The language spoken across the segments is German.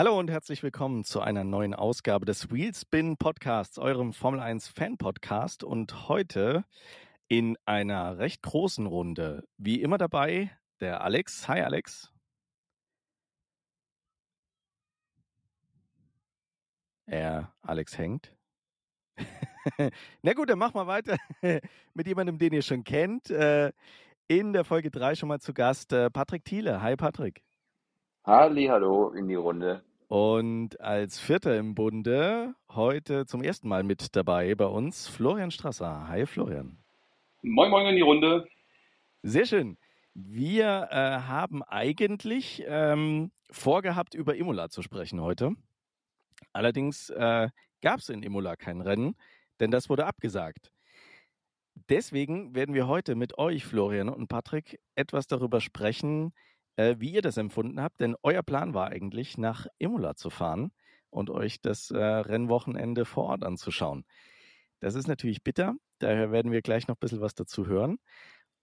Hallo und herzlich willkommen zu einer neuen Ausgabe des Wheelspin Podcasts, eurem Formel 1 Fan Podcast. Und heute in einer recht großen Runde. Wie immer dabei der Alex. Hi Alex. Er, Alex hängt. Na gut, dann machen wir weiter mit jemandem, den ihr schon kennt. Äh, in der Folge 3 schon mal zu Gast äh, Patrick Thiele. Hi Patrick. Halli, hallo in die Runde. Und als Vierter im Bunde heute zum ersten Mal mit dabei bei uns Florian Strasser. Hi Florian. Moin Moin in die Runde. Sehr schön. Wir äh, haben eigentlich ähm, vorgehabt, über Imola zu sprechen heute. Allerdings äh, gab es in Imola kein Rennen, denn das wurde abgesagt. Deswegen werden wir heute mit euch, Florian und Patrick, etwas darüber sprechen, äh, wie ihr das empfunden habt. Denn euer Plan war eigentlich, nach Imola zu fahren und euch das äh, Rennwochenende vor Ort anzuschauen. Das ist natürlich bitter, daher werden wir gleich noch ein bisschen was dazu hören.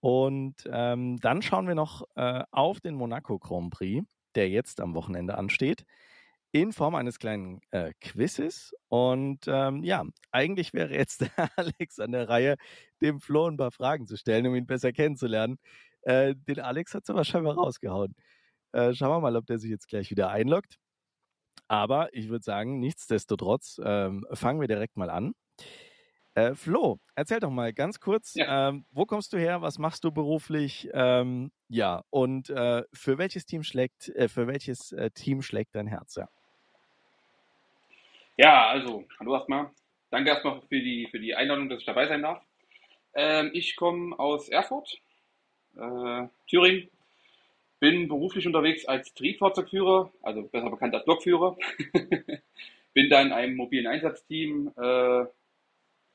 Und ähm, dann schauen wir noch äh, auf den Monaco Grand Prix, der jetzt am Wochenende ansteht, in Form eines kleinen äh, Quizzes. Und ähm, ja, eigentlich wäre jetzt der Alex an der Reihe, dem Flo ein paar Fragen zu stellen, um ihn besser kennenzulernen. Äh, den Alex hat es aber scheinbar rausgehauen. Äh, schauen wir mal, ob der sich jetzt gleich wieder einloggt. Aber ich würde sagen, nichtsdestotrotz ähm, fangen wir direkt mal an. Äh, Flo, erzähl doch mal ganz kurz, ja. ähm, wo kommst du her, was machst du beruflich? Ähm, ja, und äh, für welches Team schlägt, äh, für welches äh, Team schlägt dein Herz? Ja. ja, also, hallo erstmal. Danke erstmal für die, für die Einladung, dass ich dabei sein darf. Ähm, ich komme aus Erfurt, äh, Thüringen. Bin beruflich unterwegs als Triebfahrzeugführer, also besser bekannt als Lokführer. Bin da in einem mobilen Einsatzteam äh,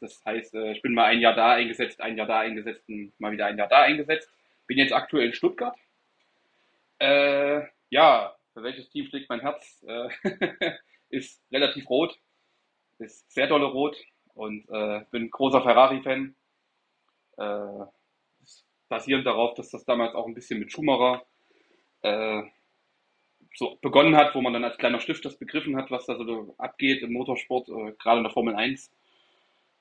das heißt, äh, ich bin mal ein Jahr da eingesetzt, ein Jahr da eingesetzt und mal wieder ein Jahr da eingesetzt. Bin jetzt aktuell in Stuttgart. Äh, ja, für welches Team schlägt mein Herz? Äh, ist relativ rot, ist sehr dolle rot und äh, bin großer Ferrari-Fan. Äh, basierend darauf, dass das damals auch ein bisschen mit Schumacher äh, so begonnen hat, wo man dann als kleiner Stift das begriffen hat, was da so abgeht im Motorsport, äh, gerade in der Formel 1.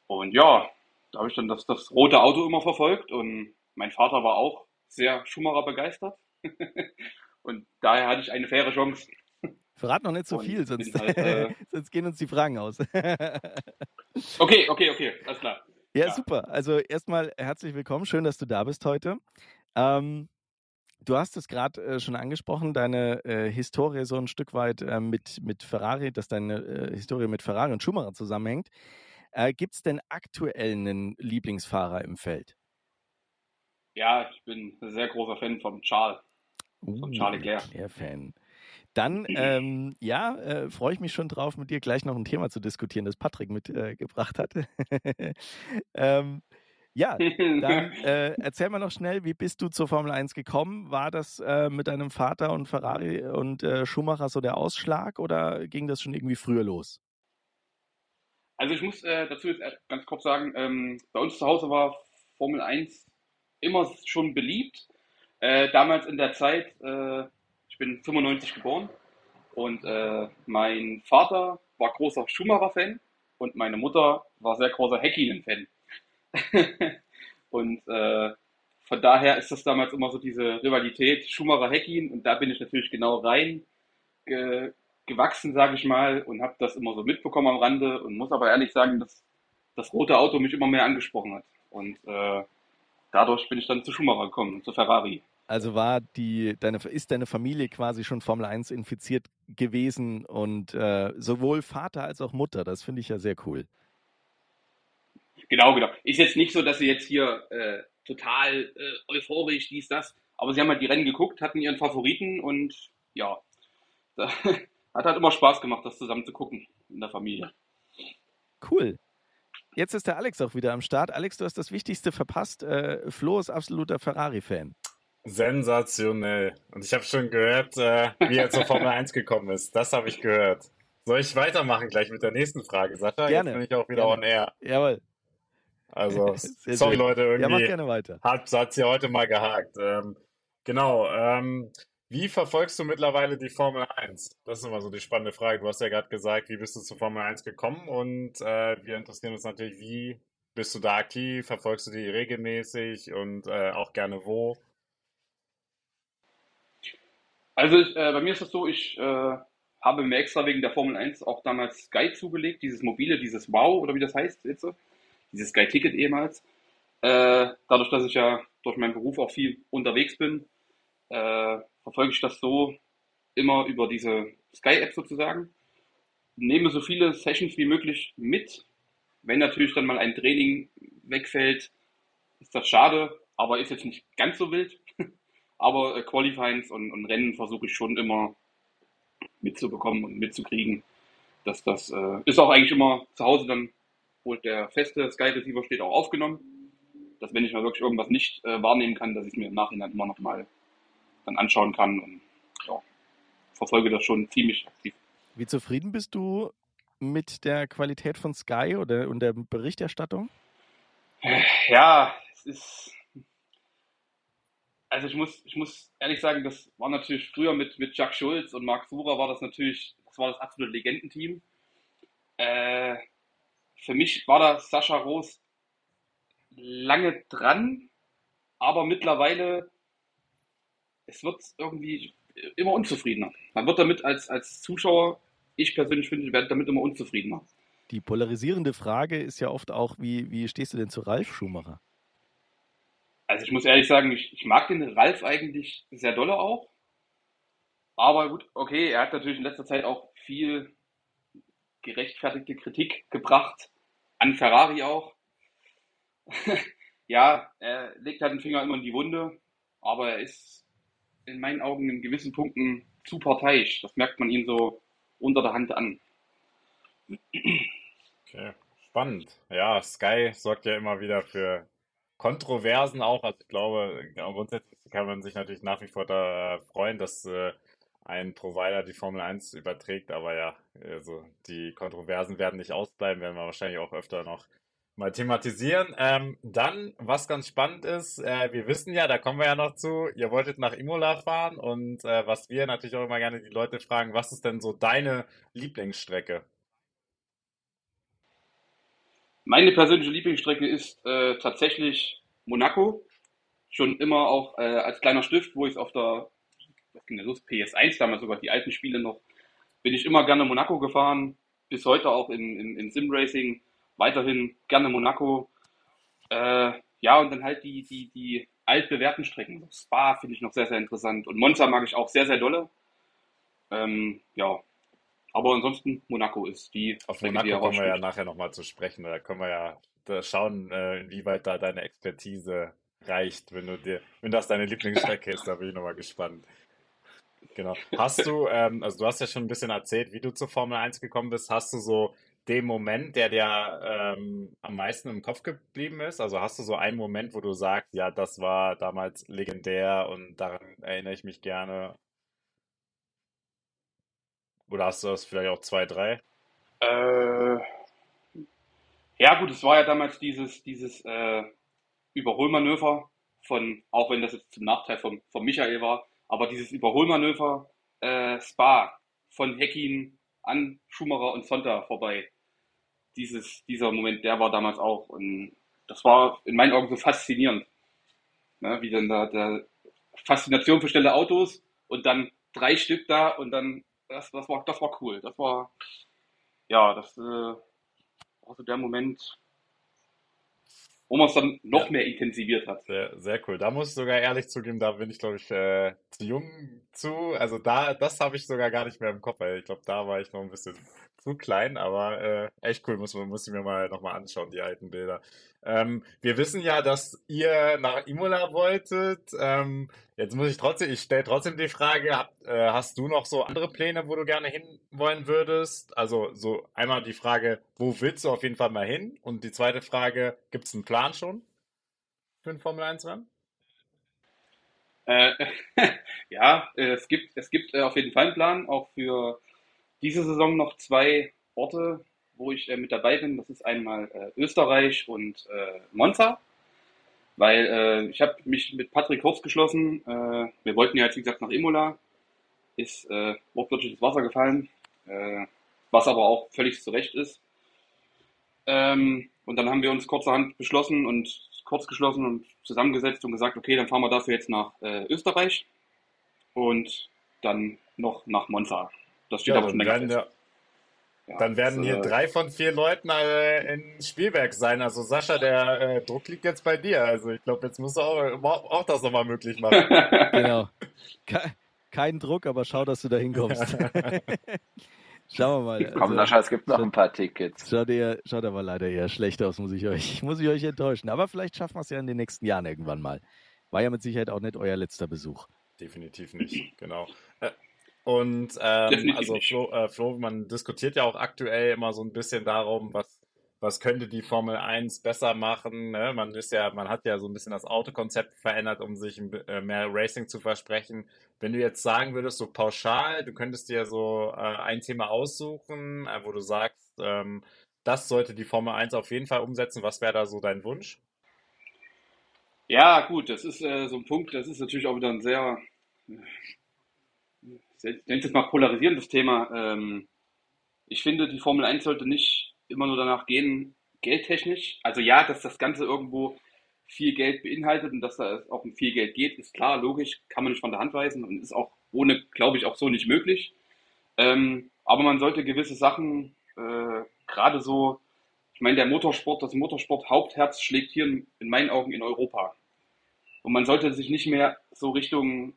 Und ja, da habe ich dann das, das rote Auto immer verfolgt und mein Vater war auch sehr Schumacher begeistert. und daher hatte ich eine faire Chance. Verrat noch nicht so und viel, sonst, halt, äh, sonst gehen uns die Fragen aus. okay, okay, okay, alles klar. Ja, ja. super. Also erstmal herzlich willkommen. Schön, dass du da bist heute. Ähm, du hast es gerade äh, schon angesprochen, deine äh, Historie so ein Stück weit äh, mit, mit Ferrari, dass deine äh, Historie mit Ferrari und Schumacher zusammenhängt. Äh, Gibt es denn aktuell einen Lieblingsfahrer im Feld? Ja, ich bin ein sehr großer Fan von Charles. Von uh, Charles Leclerc. Leclerc-Fan. Dann, ähm, ja, äh, freue ich mich schon drauf, mit dir gleich noch ein Thema zu diskutieren, das Patrick mitgebracht äh, hat. ähm, ja, dann äh, erzähl mal noch schnell, wie bist du zur Formel 1 gekommen? War das äh, mit deinem Vater und Ferrari und äh, Schumacher so der Ausschlag oder ging das schon irgendwie früher los? Also ich muss äh, dazu jetzt ganz kurz sagen, ähm, bei uns zu Hause war Formel 1 immer schon beliebt. Äh, damals in der Zeit, äh, ich bin 95 geboren und äh, mein Vater war großer Schumacher-Fan und meine Mutter war sehr großer Häkkinen-Fan. und äh, von daher ist das damals immer so diese Rivalität Schumacher-Häkkinen und da bin ich natürlich genau rein gewachsen, sage ich mal, und habe das immer so mitbekommen am Rande und muss aber ehrlich sagen, dass das rote Auto mich immer mehr angesprochen hat. Und äh, dadurch bin ich dann zu Schumacher gekommen, zu Ferrari. Also war die, deine, ist deine Familie quasi schon Formel 1 infiziert gewesen und äh, sowohl Vater als auch Mutter, das finde ich ja sehr cool. Genau, genau. Ist jetzt nicht so, dass sie jetzt hier äh, total äh, euphorisch dies, das, aber sie haben halt die Rennen geguckt, hatten ihren Favoriten und ja, hat halt immer Spaß gemacht, das zusammen zu gucken in der Familie. Cool. Jetzt ist der Alex auch wieder am Start. Alex, du hast das Wichtigste verpasst. Äh, Flo ist absoluter Ferrari-Fan. Sensationell. Und ich habe schon gehört, äh, wie er zur Formel 1 gekommen ist. Das habe ich gehört. Soll ich weitermachen gleich mit der nächsten Frage, Sascha? Gerne. Jetzt bin ich auch wieder gerne. on air. Jawohl. Also, sorry schön. Leute, irgendwie ja, mach gerne weiter. hat es hier heute mal gehakt. Ähm, genau. Ähm, Wie verfolgst du mittlerweile die Formel 1? Das ist immer so die spannende Frage. Du hast ja gerade gesagt, wie bist du zur Formel 1 gekommen? Und äh, wir interessieren uns natürlich, wie bist du da aktiv? Verfolgst du die regelmäßig und äh, auch gerne wo? Also ich, äh, bei mir ist es so, ich äh, habe mir extra wegen der Formel 1 auch damals Sky zugelegt, dieses mobile, dieses Wow oder wie das heißt jetzt, dieses Sky Ticket ehemals. Äh, dadurch, dass ich ja durch meinen Beruf auch viel unterwegs bin, äh, verfolge ich das so immer über diese Sky-App sozusagen. Nehme so viele Sessions wie möglich mit. Wenn natürlich dann mal ein Training wegfällt, ist das schade, aber ist jetzt nicht ganz so wild. aber äh, Qualifyings und, und Rennen versuche ich schon immer mitzubekommen und mitzukriegen. Dass das äh, ist auch eigentlich immer zu Hause dann, wo der feste Sky Receiver steht, auch aufgenommen. Dass wenn ich mal wirklich irgendwas nicht äh, wahrnehmen kann, dass ich mir im Nachhinein immer noch mal dann anschauen kann und ja, verfolge das schon ziemlich aktiv. Wie zufrieden bist du mit der Qualität von Sky oder und der Berichterstattung? Ja, es ist. Also ich muss, ich muss ehrlich sagen, das war natürlich früher mit, mit Jack Schulz und Marc Surer war das natürlich, das war das absolute Legendenteam. Äh, für mich war da Sascha Roos lange dran, aber mittlerweile es wird irgendwie immer unzufriedener. Man wird damit als, als Zuschauer, ich persönlich finde, ich werde damit immer unzufriedener. Die polarisierende Frage ist ja oft auch, wie, wie stehst du denn zu Ralf Schumacher? Also ich muss ehrlich sagen, ich, ich mag den Ralf eigentlich sehr dolle auch. Aber gut, okay, er hat natürlich in letzter Zeit auch viel gerechtfertigte Kritik gebracht, an Ferrari auch. ja, er legt halt den Finger immer in die Wunde, aber er ist in meinen Augen in gewissen Punkten zu parteiisch. Das merkt man ihm so unter der Hand an. Okay, spannend. Ja, Sky sorgt ja immer wieder für Kontroversen auch. Also ich glaube, grundsätzlich kann man sich natürlich nach wie vor da freuen, dass äh, ein Provider die Formel 1 überträgt, aber ja, also die Kontroversen werden nicht ausbleiben, werden wir wahrscheinlich auch öfter noch mal thematisieren. Ähm, dann, was ganz spannend ist, äh, wir wissen ja, da kommen wir ja noch zu, ihr wolltet nach Imola fahren und äh, was wir natürlich auch immer gerne die Leute fragen, was ist denn so deine Lieblingsstrecke? Meine persönliche Lieblingsstrecke ist äh, tatsächlich Monaco. Schon immer auch äh, als kleiner Stift, wo ich auf der was ging los, PS1 damals sogar, die alten Spiele noch, bin ich immer gerne Monaco gefahren. Bis heute auch in, in, in Sim Racing weiterhin gerne Monaco. Äh, ja, und dann halt die, die, die altbewährten Strecken. Spa finde ich noch sehr, sehr interessant. Und Monza mag ich auch sehr, sehr dolle. Ähm, ja, aber ansonsten Monaco ist die. Auf Strecke, Monaco die kommen wir ja nachher nochmal zu sprechen. Da können wir ja da schauen, äh, inwieweit da deine Expertise reicht, wenn du dir, wenn das deine Lieblingsstrecke ist. Da bin ich nochmal gespannt. Genau. Hast du, ähm, also du hast ja schon ein bisschen erzählt, wie du zur Formel 1 gekommen bist. Hast du so dem Moment, der dir ähm, am meisten im Kopf geblieben ist? Also hast du so einen Moment, wo du sagst, ja, das war damals legendär und daran erinnere ich mich gerne? Oder hast du das vielleicht auch zwei, drei? Äh, ja, gut, es war ja damals dieses, dieses äh, Überholmanöver von, auch wenn das jetzt zum Nachteil von, von Michael war, aber dieses Überholmanöver äh, Spa von Heckin an Schumacher und Sonntag vorbei. Dieses, dieser Moment, der war damals auch. Und das war in meinen Augen so faszinierend. Ne, wie dann da der Faszination für schnelle Autos und dann drei Stück da und dann, das, das, war, das war cool. Das war, ja, das äh, war so der Moment, wo man es dann noch ja. mehr intensiviert hat. Sehr, sehr cool. Da muss ich sogar ehrlich zugeben, da bin ich, glaube ich, äh, zu jung zu. Also da, das habe ich sogar gar nicht mehr im Kopf, weil ich glaube, da war ich noch ein bisschen zu klein, aber äh, echt cool, muss, muss ich mir mal nochmal anschauen, die alten Bilder. Ähm, wir wissen ja, dass ihr nach Imola wolltet. Ähm, jetzt muss ich trotzdem, ich stelle trotzdem die Frage, hab, äh, hast du noch so andere Pläne, wo du gerne hin wollen würdest? Also so einmal die Frage, wo willst du auf jeden Fall mal hin? Und die zweite Frage, gibt es einen Plan schon für ein Formel 1 Rennen? Äh, ja, es gibt, es gibt äh, auf jeden Fall einen Plan, auch für diese Saison noch zwei Orte, wo ich äh, mit dabei bin. Das ist einmal äh, Österreich und äh, Monza. weil äh, ich habe mich mit Patrick kurz geschlossen. Äh, wir wollten ja jetzt, wie gesagt, nach Imola. Ist äh, wortwörtlich ins Wasser gefallen, äh, was aber auch völlig zurecht ist. Ähm, und dann haben wir uns kurzerhand beschlossen und kurz geschlossen und zusammengesetzt und gesagt, okay, dann fahren wir dafür jetzt nach Österreich und dann noch nach Monza. Das steht Ja, aber schon dann länger werden, fest. ja, Ja, dann werden das, hier äh, drei von vier Leuten äh, in Spielberg sein. Also Sascha, der äh, Druck liegt jetzt bei dir. Also ich glaube, jetzt musst du auch, auch, auch das nochmal möglich machen. Genau. Ke kein Druck, aber schau, dass du da hinkommst. Schauen wir mal. Komm, Also, Sascha, es gibt noch schaut, ein paar Tickets. schaut, eher, schaut aber leider eher schlecht aus, muss ich euch, muss ich euch enttäuschen. Aber vielleicht schaffen wir es ja in den nächsten Jahren irgendwann mal. War ja mit Sicherheit auch nicht euer letzter Besuch. Definitiv nicht, genau. Und ähm, also. Flo, äh, Flo, man diskutiert ja auch aktuell immer so ein bisschen darum, was, was könnte die Formel 1 besser machen. Ne? Man ist ja, man hat ja so ein bisschen das Autokonzept verändert, um sich äh, mehr Racing zu versprechen. Wenn du jetzt sagen würdest, so pauschal, du könntest dir so äh, ein Thema aussuchen, äh, wo du sagst, ähm, das sollte die Formel 1 auf jeden Fall umsetzen. Was wäre da so dein Wunsch? Ja, gut, das ist äh, so ein Punkt, das ist natürlich auch wieder ein sehr, ich nenne es jetzt mal polarisierendes Thema. Ähm, ich finde, die Formel 1 sollte nicht immer nur danach gehen, geldtechnisch. Also ja, dass das Ganze irgendwo viel Geld beinhaltet und dass da auch um viel Geld geht, ist klar, logisch, kann man nicht von der Hand weisen und ist auch ohne, glaube ich, auch so nicht möglich. Ähm, aber man sollte gewisse Sachen, äh, gerade so, ich meine, der Motorsport, das Motorsport-Hauptherz schlägt hier in meinen Augen in Europa. Und man sollte sich nicht mehr so Richtung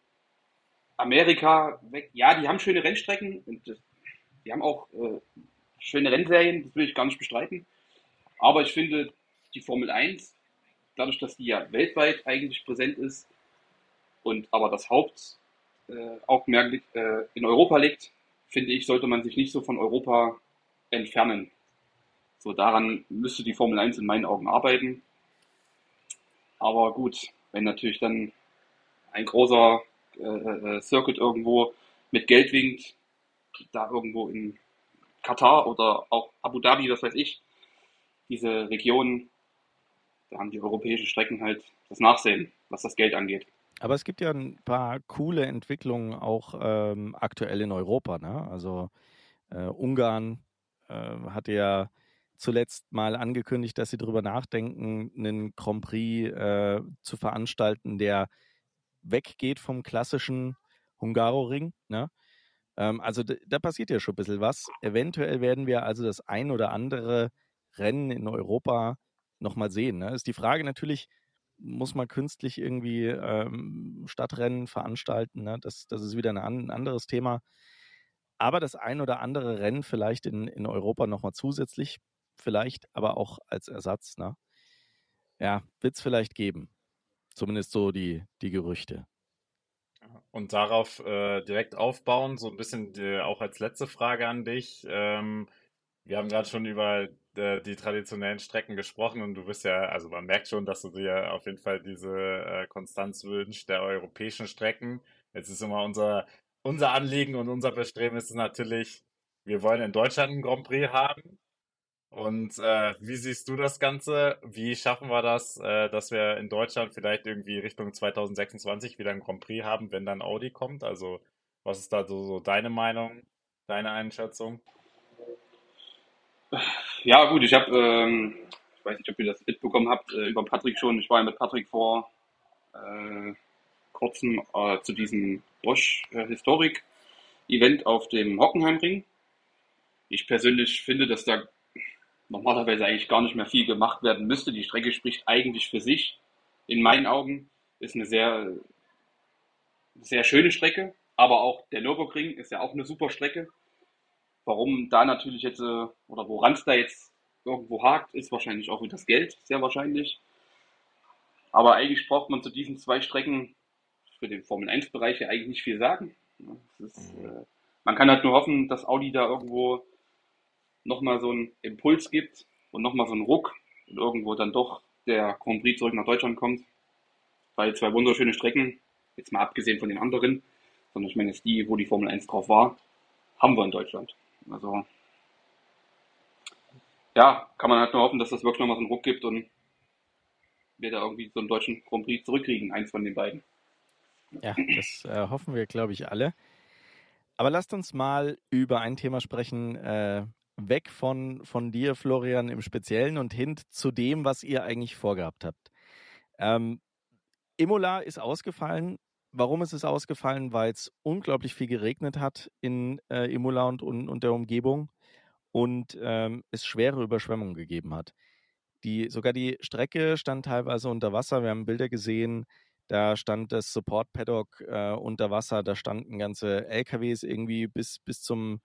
Amerika weg. Ja, die haben schöne Rennstrecken und die haben auch äh, schöne Rennserien, das will ich gar nicht bestreiten. Aber ich finde, die Formel 1, dadurch, dass die ja weltweit eigentlich präsent ist und aber das Hauptaugenmerk äh, äh, in Europa liegt, finde ich, sollte man sich nicht so von Europa entfernen. So daran müsste die Formel 1 in meinen Augen arbeiten. Aber gut, wenn natürlich dann ein großer äh, äh, Circuit irgendwo mit Geld winkt, da irgendwo in Katar oder auch Abu Dhabi, was weiß ich, diese Region, da haben die europäischen Strecken halt das Nachsehen, was das Geld angeht. Aber es gibt ja ein paar coole Entwicklungen auch ähm, aktuell in Europa. Ne? Also äh, Ungarn äh, hatte ja zuletzt mal angekündigt, dass sie darüber nachdenken, einen Grand Prix äh, zu veranstalten, der weggeht vom klassischen Hungaroring. Ne? Ähm, also da passiert ja schon ein bisschen was. Eventuell werden wir also das ein oder andere Rennen in Europa nochmal sehen. Ne? Ist die Frage natürlich, muss man künstlich irgendwie ähm, Stadtrennen veranstalten? Ne? Das, das ist wieder ein, an, ein anderes Thema. Aber das ein oder andere Rennen vielleicht in, in Europa nochmal zusätzlich, vielleicht aber auch als Ersatz. Ne? Ja, wird es vielleicht geben. Zumindest so die, die Gerüchte. Und darauf äh, direkt aufbauen, so ein bisschen die, auch als letzte Frage an dich. Ähm, wir haben gerade schon über äh, die traditionellen Strecken gesprochen und du bist ja, also man merkt schon, dass du dir auf jeden Fall diese äh, Konstanz wünschst der europäischen Strecken. Jetzt ist immer unser, unser Anliegen und unser Bestreben ist es natürlich, wir wollen in Deutschland einen Grand Prix haben. Und äh, wie siehst du das Ganze? Wie schaffen wir das, äh, dass wir in Deutschland vielleicht irgendwie Richtung 2026 wieder einen Grand Prix haben, wenn dann Audi kommt? Also, was ist da so, so deine Meinung, deine Einschätzung? Ja, gut, ich habe, ähm, ich weiß nicht, ob ihr das mitbekommen habt, äh, über Patrick schon. Ich war ja mit Patrick vor äh, kurzem äh, zu diesem Bosch äh, Historik Event auf dem Hockenheimring. Ich persönlich finde, dass da normalerweise eigentlich gar nicht mehr viel gemacht werden müsste. Die Strecke spricht eigentlich für sich. In meinen Augen ist eine sehr, sehr schöne Strecke, aber auch der Nürburgring ist ja auch eine super Strecke. Warum da natürlich jetzt, äh, oder woran es da jetzt irgendwo hakt, ist wahrscheinlich auch das Geld, sehr wahrscheinlich. Aber eigentlich braucht man zu diesen zwei Strecken für den Formel 1-Bereich ja eigentlich nicht viel sagen. Ist, Mhm. äh, man kann halt nur hoffen, dass Audi da irgendwo nochmal so einen Impuls gibt und nochmal so einen Ruck und irgendwo dann doch der Grand Prix zurück nach Deutschland kommt. Weil zwei wunderschöne Strecken, jetzt mal abgesehen von den anderen, sondern ich meine jetzt die, wo die Formel 1 drauf war, haben wir in Deutschland. Also ja, kann man halt nur hoffen, dass das wirklich nochmal so einen Ruck gibt und wir da irgendwie so einen deutschen Grand Prix zurückkriegen, eins von den beiden. Ja, das äh, hoffen wir, glaube ich, alle. Aber lasst uns mal über ein Thema sprechen, äh, weg von, von dir, Florian, im Speziellen und hin zu dem, was ihr eigentlich vorgehabt habt. Ähm, Imola ist ausgefallen. Warum ist es ausgefallen? Weil es unglaublich viel geregnet hat in äh, Imola und, und, und der Umgebung und ähm, es schwere Überschwemmungen gegeben hat. Die, sogar die Strecke stand teilweise unter Wasser. Wir haben Bilder gesehen, da stand das Support Paddock äh, unter Wasser, da standen ganze LKWs irgendwie bis, bis zum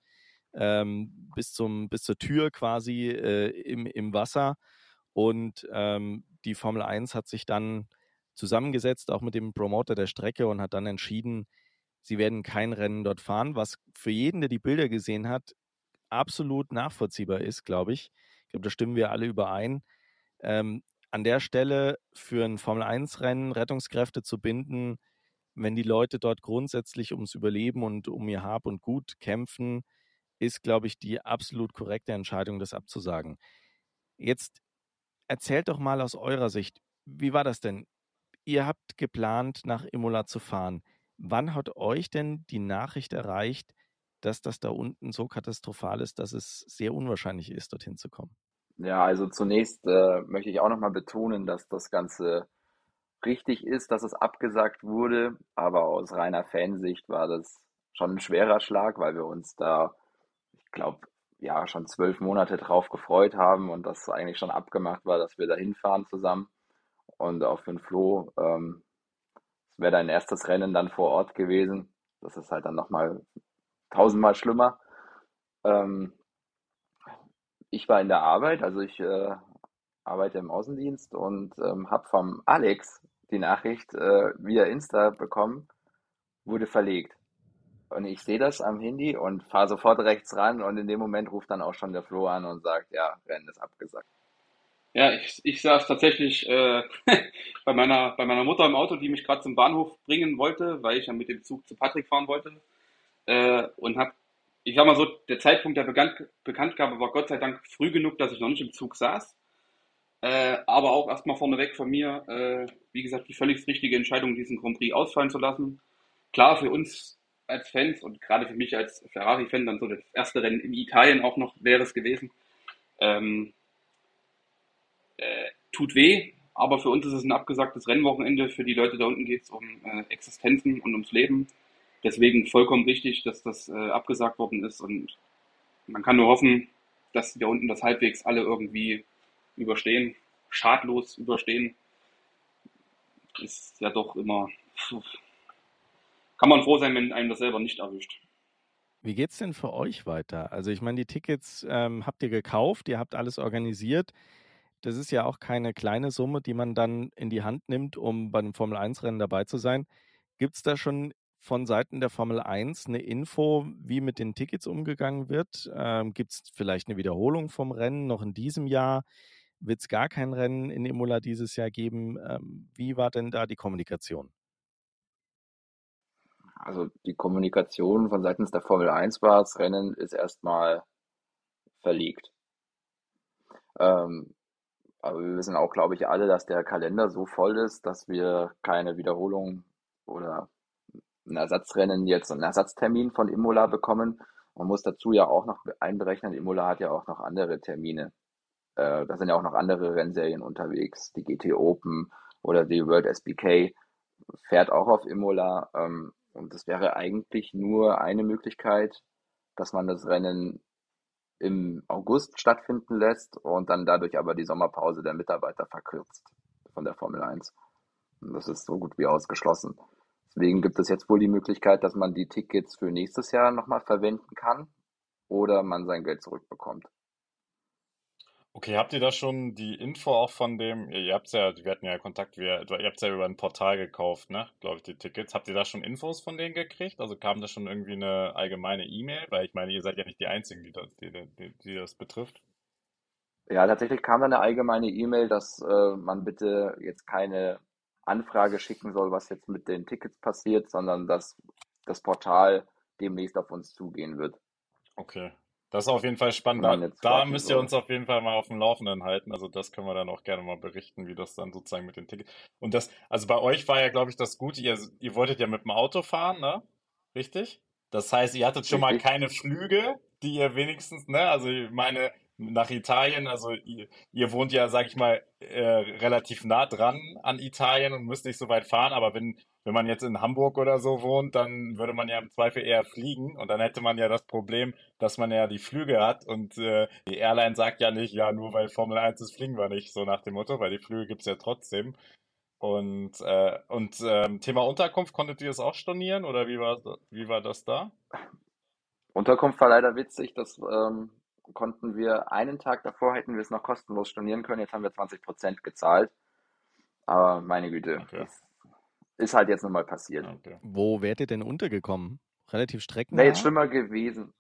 ähm, bis zum bis zur Tür quasi äh, im, im Wasser. Und ähm, die Formel 1 hat sich dann zusammengesetzt, auch mit dem Promoter der Strecke, und hat dann entschieden, sie werden kein Rennen dort fahren, was für jeden, der die Bilder gesehen hat, absolut nachvollziehbar ist, glaube ich. Ich glaube, da stimmen wir alle überein. Ähm, an der Stelle für ein Formel-1-Rennen Rettungskräfte zu binden, wenn die Leute dort grundsätzlich ums Überleben und um ihr Hab und Gut kämpfen, ist, glaube ich, die absolut korrekte Entscheidung, das abzusagen. Jetzt erzählt doch mal aus eurer Sicht, wie war das denn? Ihr habt geplant, nach Imola zu fahren. Wann hat euch denn die Nachricht erreicht, dass das da unten so katastrophal ist, dass es sehr unwahrscheinlich ist, dorthin zu kommen? Ja, also zunächst äh, möchte ich auch nochmal betonen, dass das Ganze richtig ist, dass es abgesagt wurde, aber aus reiner Fansicht war das schon ein schwerer Schlag, weil wir uns da, glaube, ja, schon zwölf Monate drauf gefreut haben und das eigentlich schon abgemacht war, dass wir da hinfahren zusammen. Und auch für den Flo, ähm, es wäre dein erstes Rennen dann vor Ort gewesen. Das ist halt dann nochmal tausendmal schlimmer. Ähm, ich war in der Arbeit, also ich äh, arbeite im Außendienst und ähm, habe vom Alex die Nachricht äh, via Insta bekommen, wurde verlegt. Und ich sehe das am Handy und fahre sofort rechts ran und in dem Moment ruft dann auch schon der Flo an und sagt, ja, Rennen ist abgesagt. Ja, ich, ich saß tatsächlich äh, bei, meiner, bei meiner Mutter im Auto, die mich gerade zum Bahnhof bringen wollte, weil ich ja mit dem Zug zu Patrick fahren wollte. Äh, und habe ich sag mal so, der Zeitpunkt der Bekannt Bekanntgabe war Gott sei Dank früh genug, dass ich noch nicht im Zug saß. Äh, aber auch erstmal vorneweg von mir, äh, wie gesagt, die völlig richtige Entscheidung, diesen Grand Prix ausfallen zu lassen. Klar, für uns als Fans und gerade für mich als Ferrari-Fan dann so das erste Rennen in Italien auch noch wäre es gewesen. Ähm, äh, tut weh, aber für uns ist es ein abgesagtes Rennwochenende. Für die Leute da unten geht es um äh, Existenzen und ums Leben deswegen vollkommen richtig, dass das äh, abgesagt worden ist und man kann nur hoffen, dass die da unten das halbwegs alle irgendwie überstehen, schadlos überstehen. Ist ja doch immer, kann man froh sein, wenn einem das selber nicht erwischt. Wie geht's denn für euch weiter? Also ich meine, die Tickets ähm, habt ihr gekauft, ihr habt alles organisiert. Das ist ja auch keine kleine Summe, die man dann in die Hand nimmt, um bei einem Formel-1-Rennen dabei zu sein. Gibt es da schon von Seiten der Formel 1 eine Info, wie mit den Tickets umgegangen wird? Ähm, Gibt es vielleicht eine Wiederholung vom Rennen noch in diesem Jahr? Wird es gar kein Rennen in Imola dieses Jahr geben? Ähm, wie war denn da die Kommunikation? Also die Kommunikation von seitens der Formel 1 war, das Rennen ist erstmal verlegt. Ähm, aber wir wissen auch, glaube ich, alle, dass der Kalender so voll ist, dass wir keine Wiederholung oder ein Ersatzrennen jetzt, einen Ersatztermin von Imola bekommen. Man muss dazu ja auch noch einberechnen, Imola hat ja auch noch andere Termine. Äh, da sind ja auch noch andere Rennserien unterwegs. Die GT Open oder die World SBK fährt auch auf Imola. Ähm, und das wäre eigentlich nur eine Möglichkeit, dass man das Rennen im August stattfinden lässt und dann dadurch aber die Sommerpause der Mitarbeiter verkürzt von der Formel 1. Und das ist so gut wie ausgeschlossen. Deswegen gibt es jetzt wohl die Möglichkeit, dass man die Tickets für nächstes Jahr nochmal verwenden kann oder man sein Geld zurückbekommt. Okay, habt ihr da schon die Info auch von dem, ihr habt ja, wir hatten ja Kontakt, wir, ihr habt ja über ein Portal gekauft, ne, glaube ich, die Tickets. Habt ihr da schon Infos von denen gekriegt? Also kam da schon irgendwie eine allgemeine E-Mail? Weil ich meine, ihr seid ja nicht die Einzigen, die das, die, die, die das betrifft. Ja, tatsächlich kam da eine allgemeine E-Mail, dass äh, man bitte jetzt keine Anfrage schicken soll, was jetzt mit den Tickets passiert, sondern dass das Portal demnächst auf uns zugehen wird. Okay. Das ist auf jeden Fall spannend. Da, da müsst ihr uns auf jeden Fall mal auf dem Laufenden halten. Also das können wir dann auch gerne mal berichten, wie das dann sozusagen mit den Tickets. Und das, also bei euch war ja, glaube ich, das Gute, ihr, ihr wolltet ja mit dem Auto fahren, ne? Richtig? Das heißt, ihr hattet schon mal keine Flüge, die ihr wenigstens, ne? Also ich meine, nach Italien, also ihr, ihr wohnt ja, sag ich mal, äh, relativ nah dran an Italien und müsst nicht so weit fahren, aber wenn wenn man jetzt in Hamburg oder so wohnt, dann würde man ja im Zweifel eher fliegen und dann hätte man ja das Problem, dass man ja die Flüge hat und äh, die Airline sagt ja nicht, ja, nur weil Formel 1 ist, fliegen wir nicht, so nach dem Motto, weil die Flüge gibt es ja trotzdem. Und, äh, und ähm, Thema Unterkunft, konntet ihr es auch stornieren oder wie war, wie war das da? Unterkunft war leider witzig, das ähm, konnten wir einen Tag davor, hätten wir es noch kostenlos stornieren können, jetzt haben wir 20% gezahlt. Aber meine Güte, okay. das ist halt jetzt nochmal passiert. Okay. Wo wärt ihr denn untergekommen? Relativ streckennah? Wäre jetzt schlimmer gewesen.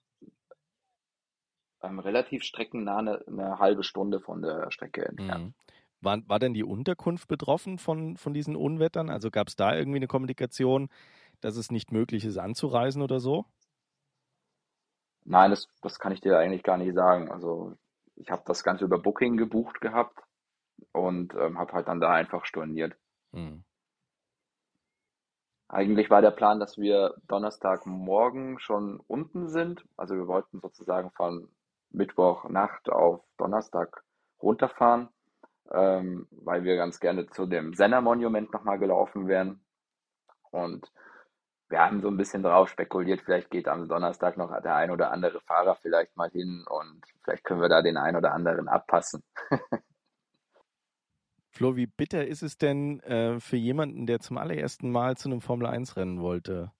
Ähm, relativ streckennah, eine, eine, halbe Stunde von der Strecke entfernt. Mhm. War, war denn die Unterkunft betroffen von, von diesen Unwettern? Also gab es da irgendwie eine Kommunikation, dass es nicht möglich ist, anzureisen oder so? Nein, das, das kann ich dir eigentlich gar nicht sagen. Also ich habe das Ganze über Booking gebucht gehabt und ähm, habe halt dann da einfach storniert. Mhm. Eigentlich war der Plan, dass wir Donnerstagmorgen schon unten sind. Also wir wollten sozusagen von Mittwochnacht auf Donnerstag runterfahren, ähm, weil wir ganz gerne zu dem Senna-Monument nochmal gelaufen wären. Und wir haben so ein bisschen drauf spekuliert, vielleicht geht am Donnerstag noch der ein oder andere Fahrer vielleicht mal hin und vielleicht können wir da den ein oder anderen abpassen. Flo, wie bitter ist es denn äh, für jemanden, der zum allerersten Mal zu einem Formel-1-Rennen wollte?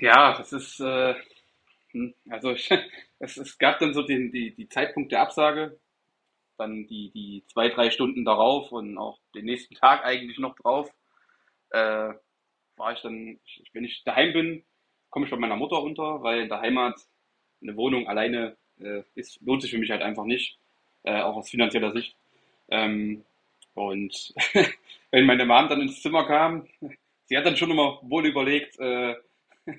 Ja, das ist, äh, hm, also es, es, gab dann so den, die, die Zeitpunkt der Absage, dann die, die zwei, drei Stunden darauf und auch den nächsten Tag eigentlich noch drauf. Äh, war ich dann, wenn ich daheim bin, komme ich bei meiner Mutter unter, weil in der Heimat eine Wohnung alleine äh, ist, lohnt sich für mich halt einfach nicht, äh, auch aus finanzieller Sicht. Ähm, und wenn meine Mom dann ins Zimmer kam, sie hat dann schon immer wohl überlegt, äh,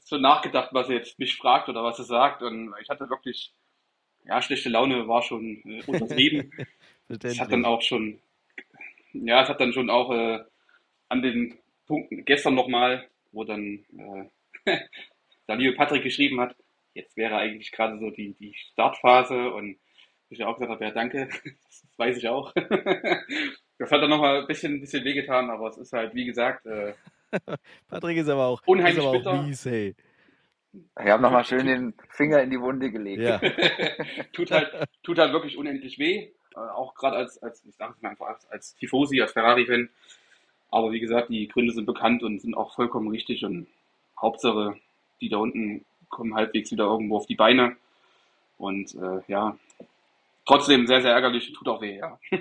so nachgedacht, was sie jetzt mich fragt oder was sie sagt. Und ich hatte wirklich, ja, schlechte Laune war schon äh, untertrieben. es hat dann auch schon, ja, es hat dann schon auch äh, an den Punkten gestern nochmal, wo dann äh, der liebe Patrick geschrieben hat, jetzt wäre eigentlich gerade so die, die Startphase und ich auch gesagt habe, ja danke, das weiß ich auch. Das hat dann nochmal ein bisschen, ein bisschen wehgetan, aber es ist halt, wie gesagt, äh, Patrick ist aber auch, unheimlich ist aber auch mies, hey. Ich habe nochmal schön den Finger in die Wunde gelegt. Ja. tut, halt, tut halt wirklich unendlich weh. Äh, auch gerade als, als, ich sage es mal einfach, als, als Tifosi, als Ferrari-Fan. Aber wie gesagt, die Gründe sind bekannt und sind auch vollkommen richtig. Und Hauptsache, die da unten kommen halbwegs wieder irgendwo auf die Beine. Und äh, ja, trotzdem sehr, sehr ärgerlich, tut auch weh, ja.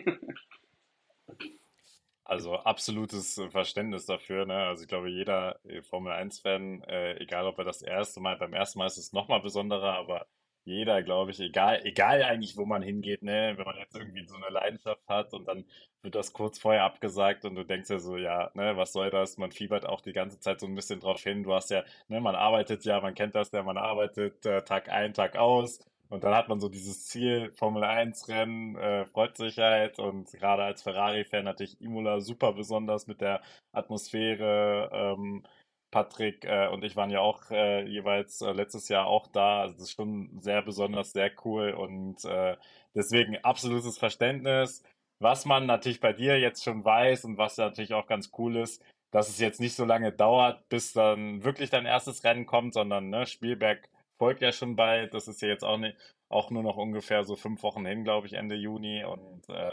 Also absolutes Verständnis dafür. Ne? Also ich glaube, jeder Formel 1-Fan, äh, egal ob er das erste Mal, beim ersten Mal ist es nochmal besonderer, aber jeder, glaube ich, egal, egal eigentlich, wo man hingeht, ne, wenn man jetzt irgendwie so eine Leidenschaft hat und dann wird das kurz vorher abgesagt und du denkst ja so, ja, ne, was soll das? Man fiebert auch die ganze Zeit so ein bisschen drauf hin. Du hast ja, ne, man arbeitet ja, man kennt das ja, man arbeitet äh, Tag ein, Tag aus und dann hat man so dieses Ziel, Formel 1 Rennen, äh, Freudsicherheit und gerade als Ferrari-Fan natürlich Imola super besonders mit der Atmosphäre. Ähm, Patrick äh, und ich waren ja auch äh, jeweils äh, letztes Jahr auch da. Also das ist schon sehr besonders, sehr cool und äh, deswegen absolutes Verständnis. Was man natürlich bei dir jetzt schon weiß und was natürlich auch ganz cool ist, dass es jetzt nicht so lange dauert, bis dann wirklich dein erstes Rennen kommt, sondern ne, Spielberg folgt ja schon bald. Das ist ja jetzt auch, nicht, auch nur noch ungefähr so fünf Wochen hin, glaube ich, Ende Juni. Und äh,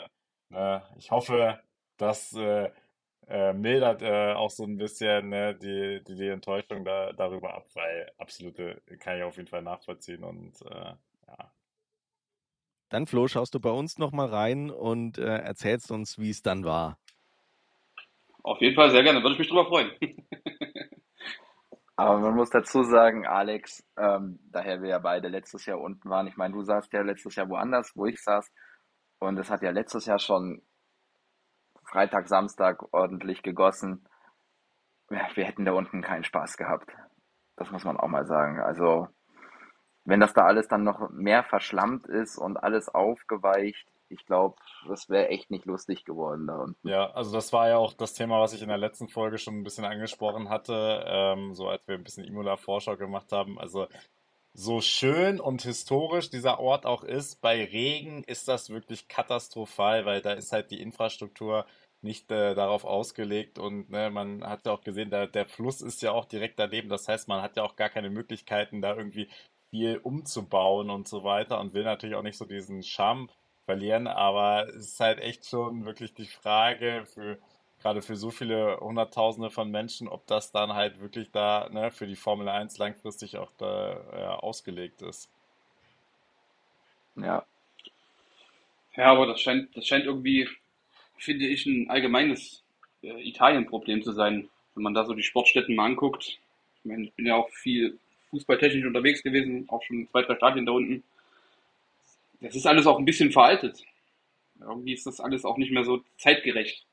ne, ich hoffe, dass äh, äh, mildert äh, auch so ein bisschen ne, die, die, die, Enttäuschung da, darüber ab, weil absolute kann ich auf jeden Fall nachvollziehen und äh, ja. Dann, Flo, schaust du bei uns nochmal rein und äh, erzählst uns, wie es dann war. Auf jeden Fall sehr gerne, würde ich mich drüber freuen. Aber man muss dazu sagen, Alex, ähm, daher wir ja beide letztes Jahr unten waren, ich meine, du saßt ja letztes Jahr woanders, wo ich saß, und es hat ja letztes Jahr schon Freitag, Samstag ordentlich gegossen. Wir hätten da unten keinen Spaß gehabt. Das muss man auch mal sagen. Also wenn das da alles dann noch mehr verschlammt ist und alles aufgeweicht, ich glaube, das wäre echt nicht lustig geworden da unten. Ja, also das war ja auch das Thema, was ich in der letzten Folge schon ein bisschen angesprochen hatte, ähm, so als wir ein bisschen Imola-Vorschau gemacht haben. Also so schön und historisch dieser Ort auch ist, bei Regen ist das wirklich katastrophal, weil da ist halt die Infrastruktur nicht äh, darauf ausgelegt und ne, man hat ja auch gesehen, der, der Fluss ist ja auch direkt daneben. Das heißt, man hat ja auch gar keine Möglichkeiten, da irgendwie viel umzubauen und so weiter und will natürlich auch nicht so diesen Charme verlieren, aber es ist halt echt schon wirklich die Frage für gerade für so viele Hunderttausende von Menschen, ob das dann halt wirklich da ne, für die Formel 1 langfristig auch da ja, ausgelegt ist. Ja. Ja, aber das scheint, das scheint irgendwie, finde ich, ein allgemeines äh, Italien-Problem zu sein. Wenn man da so die Sportstätten mal anguckt. Ich meine, ich bin ja auch viel fußballtechnisch unterwegs gewesen, auch schon zwei, drei Stadien da unten. Das ist alles auch ein bisschen veraltet. Irgendwie ist das alles auch nicht mehr so zeitgerecht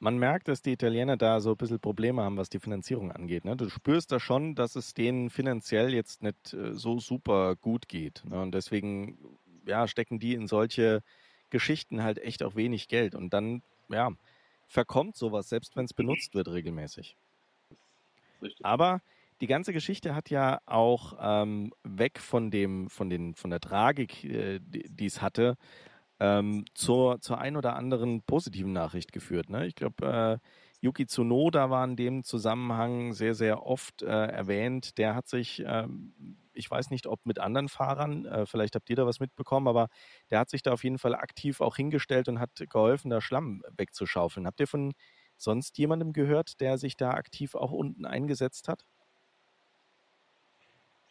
man merkt, dass die Italiener da so ein bisschen Probleme haben, was die Finanzierung angeht. Ne? Du spürst da schon, dass es denen finanziell jetzt nicht äh, so super gut geht. Ne? Und deswegen ja, stecken die in solche Geschichten halt echt auch wenig Geld. Und dann, ja, verkommt sowas, selbst wenn es benutzt wird regelmäßig. Richtig. Aber die ganze Geschichte hat ja auch ähm, weg von dem, von den, von der Tragik, äh, die es hatte, ähm, zur, zur ein oder anderen positiven Nachricht geführt. Ne? Ich glaube, äh, Yuki Tsunoda war in dem Zusammenhang sehr, sehr oft äh, erwähnt. Der hat sich, äh, ich weiß nicht, ob mit anderen Fahrern, äh, vielleicht habt ihr da was mitbekommen, aber der hat sich da auf jeden Fall aktiv auch hingestellt und hat geholfen, da Schlamm wegzuschaufeln. Habt ihr von sonst jemandem gehört, der sich da aktiv auch unten eingesetzt hat?